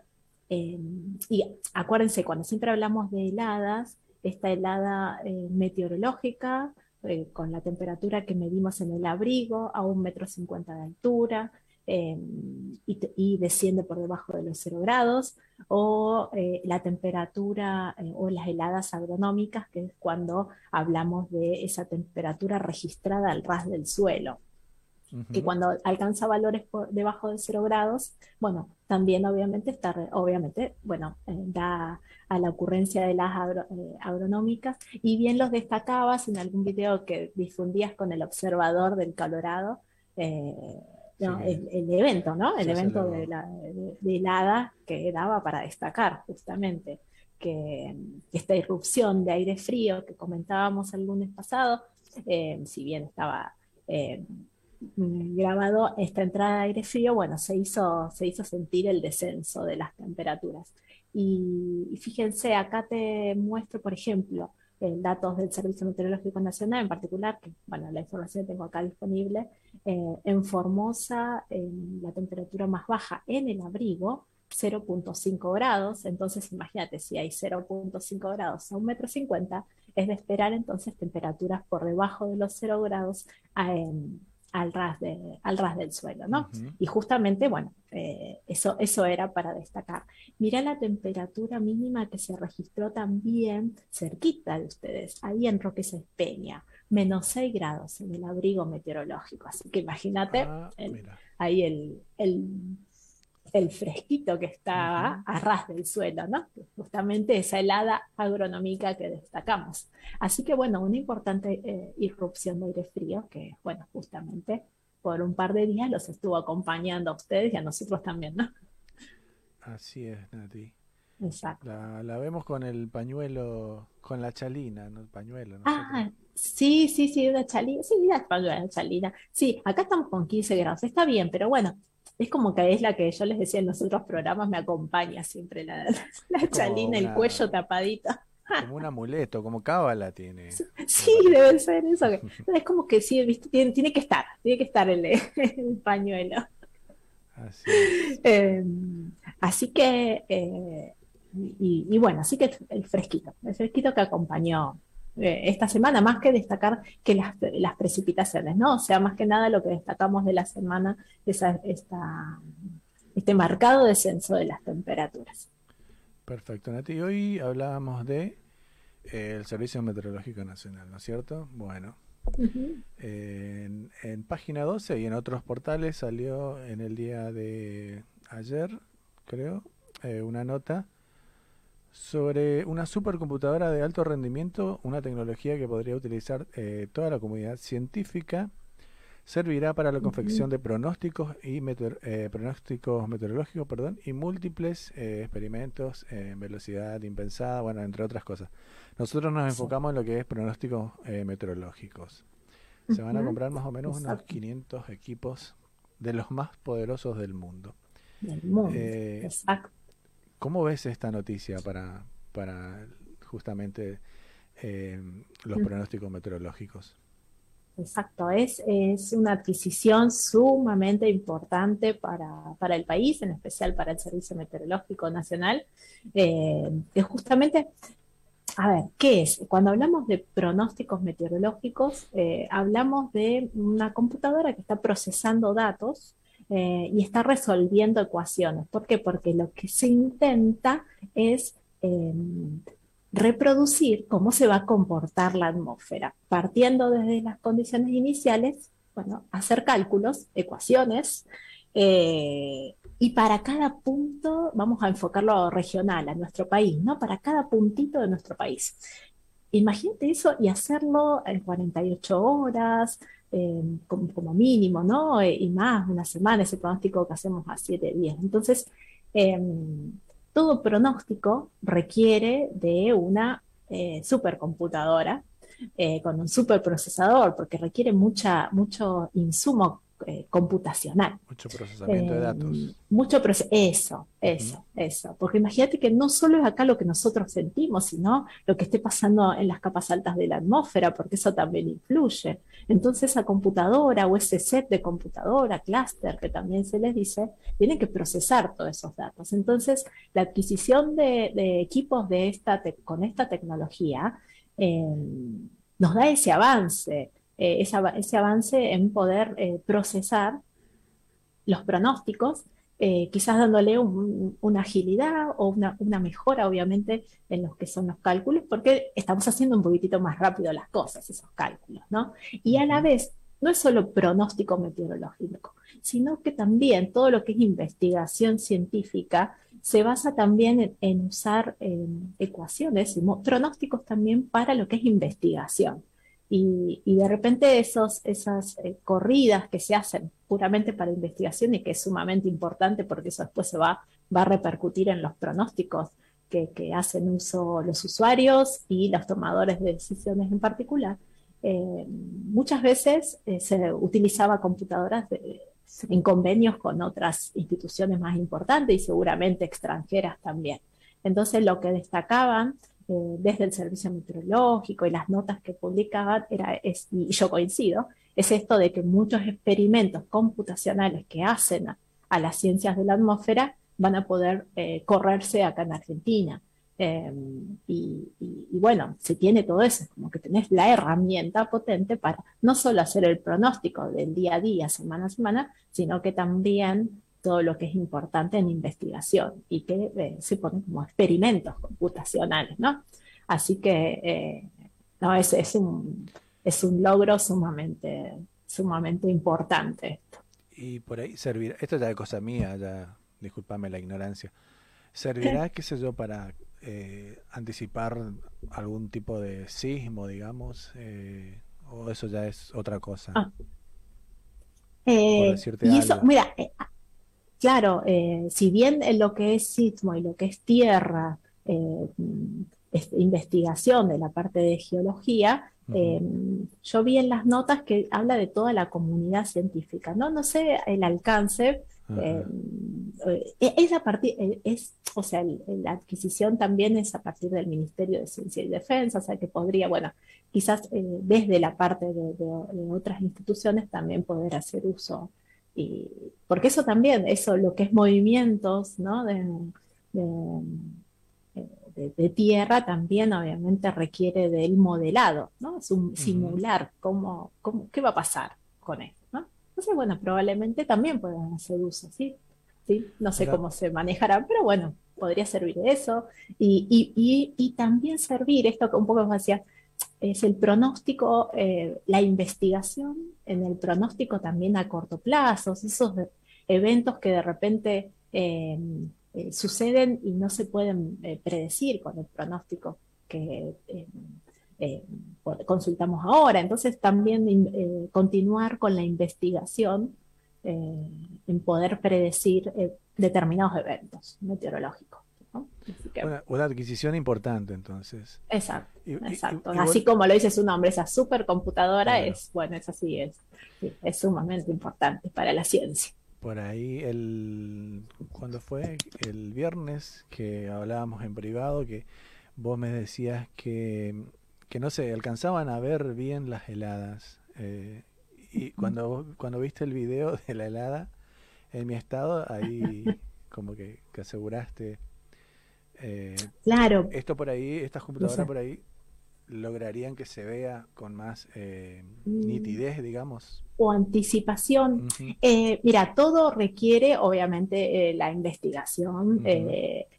Speaker 29: y acuérdense, cuando siempre hablamos de heladas, esta helada eh, meteorológica, eh, con la temperatura que medimos en el abrigo a un metro cincuenta de altura, Em, y, desciende por debajo de los 0 grados, o eh, la temperatura eh, o las heladas agronómicas, que es cuando hablamos de esa temperatura registrada al ras del suelo. Y cuando alcanza valores por debajo de 0 grados, bueno, también obviamente está, obviamente, bueno, eh, da a la ocurrencia de las agronómicas, y bien los destacabas en algún video que difundías con el observador del Colorado, el, evento, ¿no? El evento de, la, de, helada que daba para destacar, justamente. que esta irrupción de aire frío que comentábamos el lunes pasado, eh, si bien estaba eh, grabado esta entrada de aire frío, bueno, se hizo, se hizo sentir el descenso de las temperaturas. Y, y fíjense, acá te muestro, por ejemplo, eh, datos del Servicio Meteorológico Nacional en particular, que bueno, la información que tengo acá disponible, eh, en Formosa la temperatura más baja en el abrigo, 0.5 grados, entonces imagínate, si hay 0.5 grados a 1,50 metro, 50, es de esperar entonces temperaturas por debajo de los 0 grados a, al ras, de, al ras del suelo, ¿no? Y justamente, bueno, eh, eso, eso era para destacar. Mira la temperatura mínima que se registró también cerquita de ustedes, ahí en Roque Peña, menos 6 grados en el abrigo meteorológico. Así que imagínate
Speaker 2: Ah,
Speaker 29: ahí el, el, el fresquito que está a ras del suelo, ¿no? Justamente esa helada agronómica que destacamos. Así que, bueno, una importante eh, irrupción de aire frío que, bueno, justamente por un par de días los estuvo acompañando a ustedes y a nosotros también, ¿no?
Speaker 2: Así es, Nati.
Speaker 29: Exacto.
Speaker 2: La, la vemos con el pañuelo, con la chalina, ¿no? El pañuelo, ¿no?
Speaker 29: Ah, sí, sí, sí, una chalina, sí, la la chalina. Sí, acá estamos con 15 grados, está bien, pero bueno, es como que es la que yo les decía en los otros programas, me acompaña siempre la, la chalina, el cuello tapadito.
Speaker 2: Como un amuleto, como cábala tiene.
Speaker 29: Sí, debe ser eso. que- es como que sí, ¿viste? Tiene, tiene que estar, tiene que estar el, el pañuelo.
Speaker 2: Así
Speaker 29: Eh, así que, eh, y, y bueno, así que el fresquito, el fresquito que acompañó eh, esta semana, más que destacar que las, las precipitaciones, ¿no? O sea, más que nada lo que destacamos de la semana es esta, este marcado descenso de las temperaturas.
Speaker 2: Perfecto, Nati. Hoy hablábamos de eh, el Servicio Meteorológico Nacional, ¿no es cierto? Bueno, en, en página 12 y en otros portales salió en el día de ayer, creo, eh, una nota sobre una supercomputadora de alto rendimiento, una tecnología que podría utilizar eh, toda la comunidad científica. Servirá para la confección de pronósticos y meteor- eh, pronósticos meteorológicos, perdón, y múltiples eh, experimentos en velocidad impensada, bueno, entre otras cosas. Nosotros nos enfocamos en lo que es pronósticos eh, meteorológicos. Se van a comprar más o menos unos
Speaker 29: Exacto.
Speaker 2: 500 equipos de los más poderosos del mundo.
Speaker 29: Del mundo, exacto.
Speaker 2: ¿Cómo ves esta noticia para, para justamente eh, los
Speaker 29: Mm.
Speaker 2: pronósticos meteorológicos?
Speaker 29: Exacto, es, es una adquisición sumamente importante para, para el país, en especial para el Servicio Meteorológico Nacional, eh, que justamente, a ver, ¿qué es? Cuando hablamos de pronósticos meteorológicos, eh, hablamos de una computadora que está procesando datos eh, y está resolviendo ecuaciones. ¿Por qué? Porque lo que se intenta es eh, reproducir cómo se va a comportar la atmósfera, partiendo desde las condiciones iniciales, bueno, hacer cálculos, ecuaciones, eh, y para cada punto, vamos a enfocarlo regional, a nuestro país, ¿no? Para cada puntito de nuestro país. Imagínate eso y hacerlo en 48 horas, eh, como, mínimo, ¿no? Eh, y más, una semana, ese pronóstico que hacemos a 7 días. Entonces, em, todo pronóstico requiere de una eh, supercomputadora eh, con un superprocesador, porque requiere mucha, mucho insumo eh, computacional.
Speaker 2: Mucho procesamiento de
Speaker 29: Eh,
Speaker 2: datos.
Speaker 29: Mucho proce- eso, eso, eso. Porque imagínate que no solo es acá lo que nosotros sentimos, sino lo que esté pasando en las capas altas de la atmósfera, porque eso también influye. Entonces, esa computadora o ese set de computadora, clúster, que también se les dice, tiene que procesar todos esos datos. Entonces, la adquisición de, de equipos de esta con esta tecnología eh, nos da ese avance, eh, ese, ava- ese avance en poder eh, procesar los pronósticos, eh, quizás dándole un- una agilidad o una, una mejora, obviamente, en los que son los cálculos, porque estamos haciendo un poquitito más rápido las cosas, esos cálculos, ¿no? Y a la vez, no es solo pronóstico meteorológico, sino que también todo lo que es investigación científica se basa también en, en usar eh, ecuaciones y pronósticos también para lo que es investigación. Y, de repente esos, esas eh, corridas que se hacen puramente para investigación y que es sumamente importante porque eso después se va, va a repercutir en los pronósticos que, que hacen uso los usuarios y los tomadores de decisiones en particular, eh, muchas veces eh, se utilizaba computadoras en convenios con otras instituciones más importantes y seguramente extranjeras también. Entonces lo que destacaban eh, desde el servicio meteorológico y las notas que publicaban era, es, y yo coincido, es esto de que muchos experimentos computacionales que hacen a, a las ciencias de la atmósfera van a poder eh, correrse acá en Argentina. Eh, y, y- y bueno, se tiene todo eso, como que tenés la herramienta potente para no solo hacer el pronóstico del día a día, semana a semana, sino que también todo lo que es importante en investigación y que eh, se ponen como experimentos computacionales, ¿no? Así que eh, no, es, es un, es un logro sumamente, sumamente importante.
Speaker 2: Y por ahí servirá, esto ya es cosa mía, ya, discúlpame la ignorancia, servirá, qué sé yo, para eh, anticipar algún tipo de sismo, digamos, eh, o eso ya es otra cosa.
Speaker 29: Ah. Eh, y eso, mira, claro, eh, si bien en lo que es sismo y lo que es tierra, eh, mm, es investigación de la parte de geología, eh, yo vi en las notas que habla de toda la comunidad científica, ¿no? No sé el alcance, eh, eh, es a partir, eh, es, o sea, la adquisición también es a partir del Ministerio de Ciencia y Defensa, o sea que podría, bueno, quizás eh, desde la parte de, de- de otras instituciones también poder hacer uso. Y, porque eso también, eso lo que es movimientos, ¿no? de, de- de- de tierra también obviamente requiere del modelado, ¿no? Es un simular cómo, cómo, qué va a pasar con esto, ¿no? Entonces, bueno, probablemente también puedan hacer uso, ¿sí? ¿Sí? No sé
Speaker 30: Claro.
Speaker 29: cómo se manejará, pero bueno, podría servir de eso. Y, y, y, y también servir, esto que un poco decía, es el pronóstico, eh, la investigación en el pronóstico también a corto plazo, esos eventos que de repente eh, eh, suceden y no se pueden eh, predecir con el pronóstico que por- consultamos ahora. Entonces también in- continuar con la investigación en poder predecir determinados eventos meteorológicos.
Speaker 2: Una, una adquisición importante, entonces.
Speaker 29: Exacto,
Speaker 2: Y-
Speaker 29: exacto.
Speaker 2: y- y
Speaker 29: así como lo dice su nombre, esa supercomputadora
Speaker 2: Claro.
Speaker 29: es, bueno, es así, es, es sumamente importante para la ciencia.
Speaker 2: Por ahí, el, cuando fue el viernes que hablábamos en privado, que vos me decías que, que no se alcanzaban a ver bien las heladas. eh, y cuando, cuando viste el video de la helada en mi estado, ahí como que, que aseguraste. Eh,
Speaker 29: Claro.
Speaker 2: Esto por ahí, estas computadoras por ahí, lograrían que se vea con más eh,
Speaker 29: Mm.
Speaker 2: nitidez, digamos.
Speaker 29: o anticipación. Eh, mira, todo requiere obviamente eh, la investigación,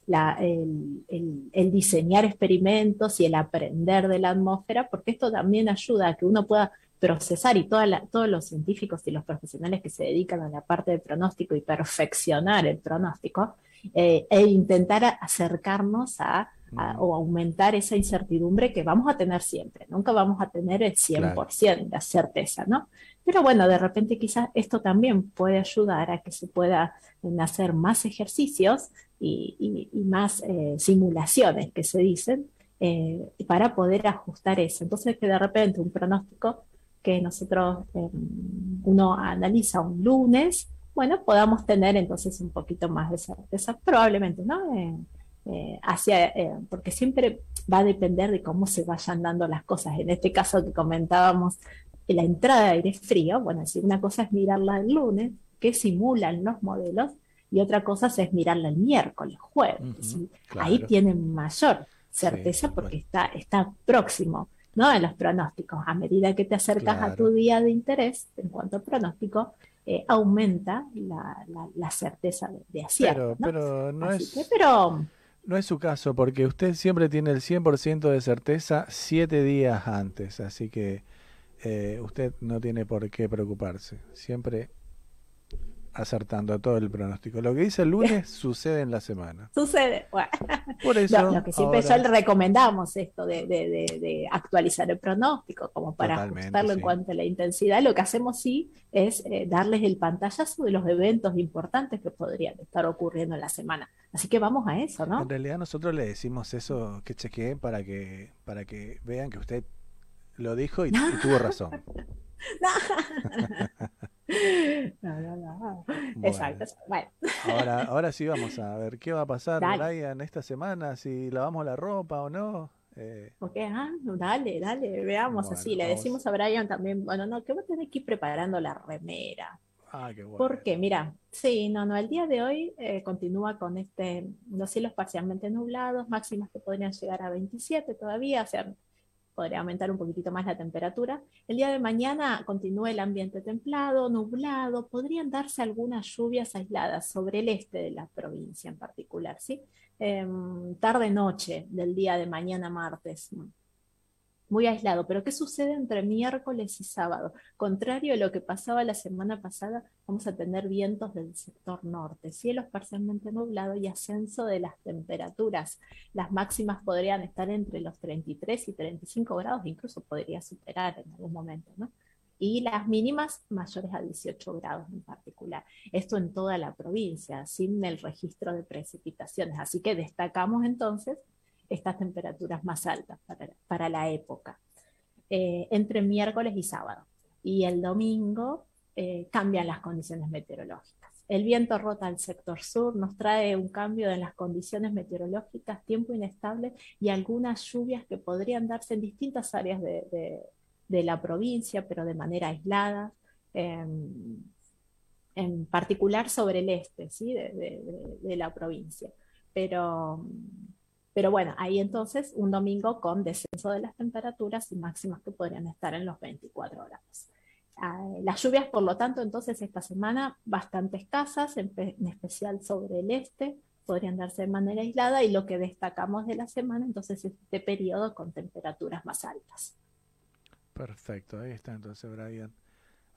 Speaker 29: la- el, el- el diseñar experimentos y el aprender de la atmósfera, porque esto también ayuda a que uno pueda procesar y toda la- todos los científicos y los profesionales que se dedican a la parte de pronóstico y perfeccionar el pronóstico, eh, e intentar acercarnos a, a- o aumentar esa incertidumbre que vamos a tener siempre. Nunca vamos a tener el 100% de certeza, ¿no? Pero bueno, de repente quizás esto también puede ayudar a que se pueda hacer más ejercicios y, y- y más eh, simulaciones que se dicen eh, para poder ajustar eso. Entonces que de repente un pronóstico que nosotros eh, uno analiza un lunes, bueno, podamos tener entonces un poquito más de certeza, probablemente, ¿no? Eh, eh, hacia, eh, porque siempre va a depender de cómo se vayan dando las cosas. En este caso que comentábamos, la entrada de aire frío, bueno, si una cosa es mirarla el lunes, que simulan los modelos, y otra cosa es mirarla el miércoles, jueves. ¿sí? Ahí tienen mayor certeza porque está, está próximo, ¿no? En los pronósticos. A medida que te acercas a tu día de interés en cuanto a pronóstico, eh, aumenta la, la- la certeza de, de acierto.
Speaker 2: Pero,
Speaker 29: ¿no?
Speaker 2: pero no
Speaker 29: Así
Speaker 2: es,
Speaker 29: que, pero
Speaker 2: no es su caso, porque usted siempre tiene el 100% de certeza siete días antes, así que eh, usted no tiene por qué preocuparse. Siempre acertando todo el pronóstico. Lo que dice el lunes sucede en la semana.
Speaker 29: Sucede. Bueno.
Speaker 2: Por eso,
Speaker 29: Lo, lo que siempre
Speaker 2: ahora-
Speaker 29: yo le recomendamos esto de, de- de- de actualizar el pronóstico, como para
Speaker 2: Totalmente,
Speaker 29: ajustarlo en cuanto a la intensidad. Lo que hacemos sí es eh, darles el pantallazo de los eventos importantes que podrían estar ocurriendo en la semana. Así que vamos a eso, ¿no?
Speaker 2: En realidad nosotros le decimos eso que chequeen para que para que vean que usted lo dijo y, y tuvo razón.
Speaker 29: No, no, no. Exacto. Bueno.
Speaker 2: Ahora, ahora sí vamos a ver qué va a pasar,
Speaker 29: Dale.
Speaker 2: Brian, esta semana, si lavamos la ropa o no. Eh,
Speaker 29: Ok, ah, dale, dale, veamos
Speaker 2: Bueno,
Speaker 29: así. Le
Speaker 2: vamos.
Speaker 29: decimos a Brian también, bueno, no, que va a tener que ir preparando la remera.
Speaker 2: ah, qué bueno.
Speaker 29: Porque, mira, sí, no, no, el día de hoy eh, continúa con este, los cielos parcialmente nublados, máximas que podrían llegar a 27 todavía, o sea, podría aumentar un poquitito más la temperatura. El día de mañana continúa el ambiente templado, nublado, podrían darse algunas lluvias aisladas sobre el este de la provincia en particular, ¿sí? Em, tarde-noche del día de mañana martes. Muy aislado, pero ¿qué sucede entre miércoles y sábado? Contrario a lo que pasaba la semana pasada, vamos a tener vientos del sector norte, cielos parcialmente nublados y ascenso de las temperaturas. Las máximas podrían estar entre los 33 y 35 grados, incluso podría superar en algún momento, ¿no? Y las mínimas mayores a 18 grados en particular. Esto en toda la provincia, sin el registro de precipitaciones. Así que destacamos entonces estas temperaturas más altas para, para la época, eh, entre miércoles y sábado. Y el domingo eh, cambian las condiciones meteorológicas. El viento rota al sector sur, nos trae un cambio en las condiciones meteorológicas, tiempo inestable y algunas lluvias que podrían darse en distintas áreas de, de- la provincia, pero de manera aislada. em, en particular sobre el este ¿sí? de- de- de la provincia. Pero, pero bueno, ahí entonces un domingo con descenso de las temperaturas y máximas que podrían estar en los 24 grados. Ah, las lluvias, por lo tanto, entonces esta semana bastante escasas, en, pe- en especial sobre el este, podrían darse de manera aislada y lo que destacamos de la semana entonces es este periodo con temperaturas más altas.
Speaker 2: Perfecto, ahí está entonces Brian.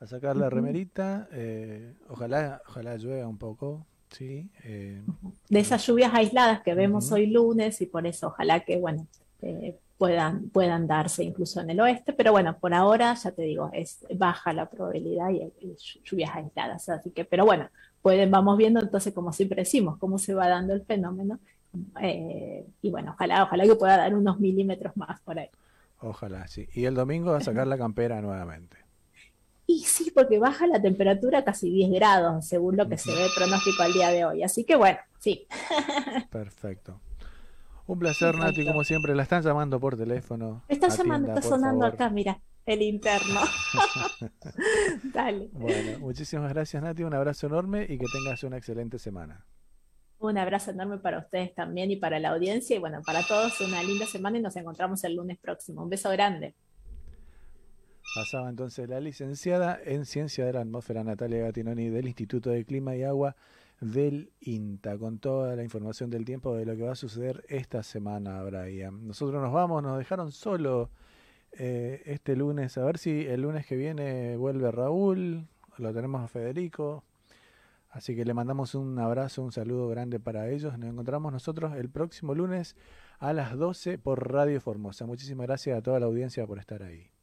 Speaker 2: A sacar la remerita, eh, ojalá, ojalá llueva un poco, sí. eh,
Speaker 29: de esas lluvias aisladas que vemos hoy lunes y por eso ojalá que bueno eh, puedan, puedan darse incluso en el oeste, pero bueno, por ahora ya te digo, es baja la probabilidad y, y lluvias aisladas, así que, pero bueno, pueden, vamos viendo entonces como siempre decimos, cómo se va dando el fenómeno eh, y bueno, ojalá, ojalá que pueda dar unos milímetros más por ahí.
Speaker 2: ojalá, sí. Y el domingo a sacar la campera nuevamente.
Speaker 29: Y sí, porque baja la temperatura casi 10 grados, según lo que se ve el pronóstico al día de hoy. Así que bueno, sí.
Speaker 2: Perfecto. Un placer, Nati,
Speaker 29: Perfecto.
Speaker 2: como siempre. La están llamando por teléfono.
Speaker 29: Me está
Speaker 2: Atienda,
Speaker 29: llamando, está sonando
Speaker 2: favor.
Speaker 29: acá, mira, el interno. Dale.
Speaker 2: Bueno, muchísimas gracias, Nati. Un abrazo enorme y que tengas una excelente semana.
Speaker 29: Un abrazo enorme para ustedes también y para la audiencia y bueno, para todos una linda semana y nos encontramos el lunes próximo. Un beso grande.
Speaker 2: Pasaba entonces la licenciada en Ciencia de la Atmósfera Natalia Gatinoni del Instituto de Clima y Agua del INTA, con toda la información del tiempo de lo que va a suceder esta semana, Brian. Nosotros nos vamos, nos dejaron solo eh, este lunes, a ver si el lunes que viene vuelve Raúl, lo tenemos a Federico. Así que le mandamos un abrazo, un saludo grande para ellos. Nos encontramos nosotros el próximo lunes a las 12 por Radio Formosa. Muchísimas gracias a toda la audiencia por estar ahí.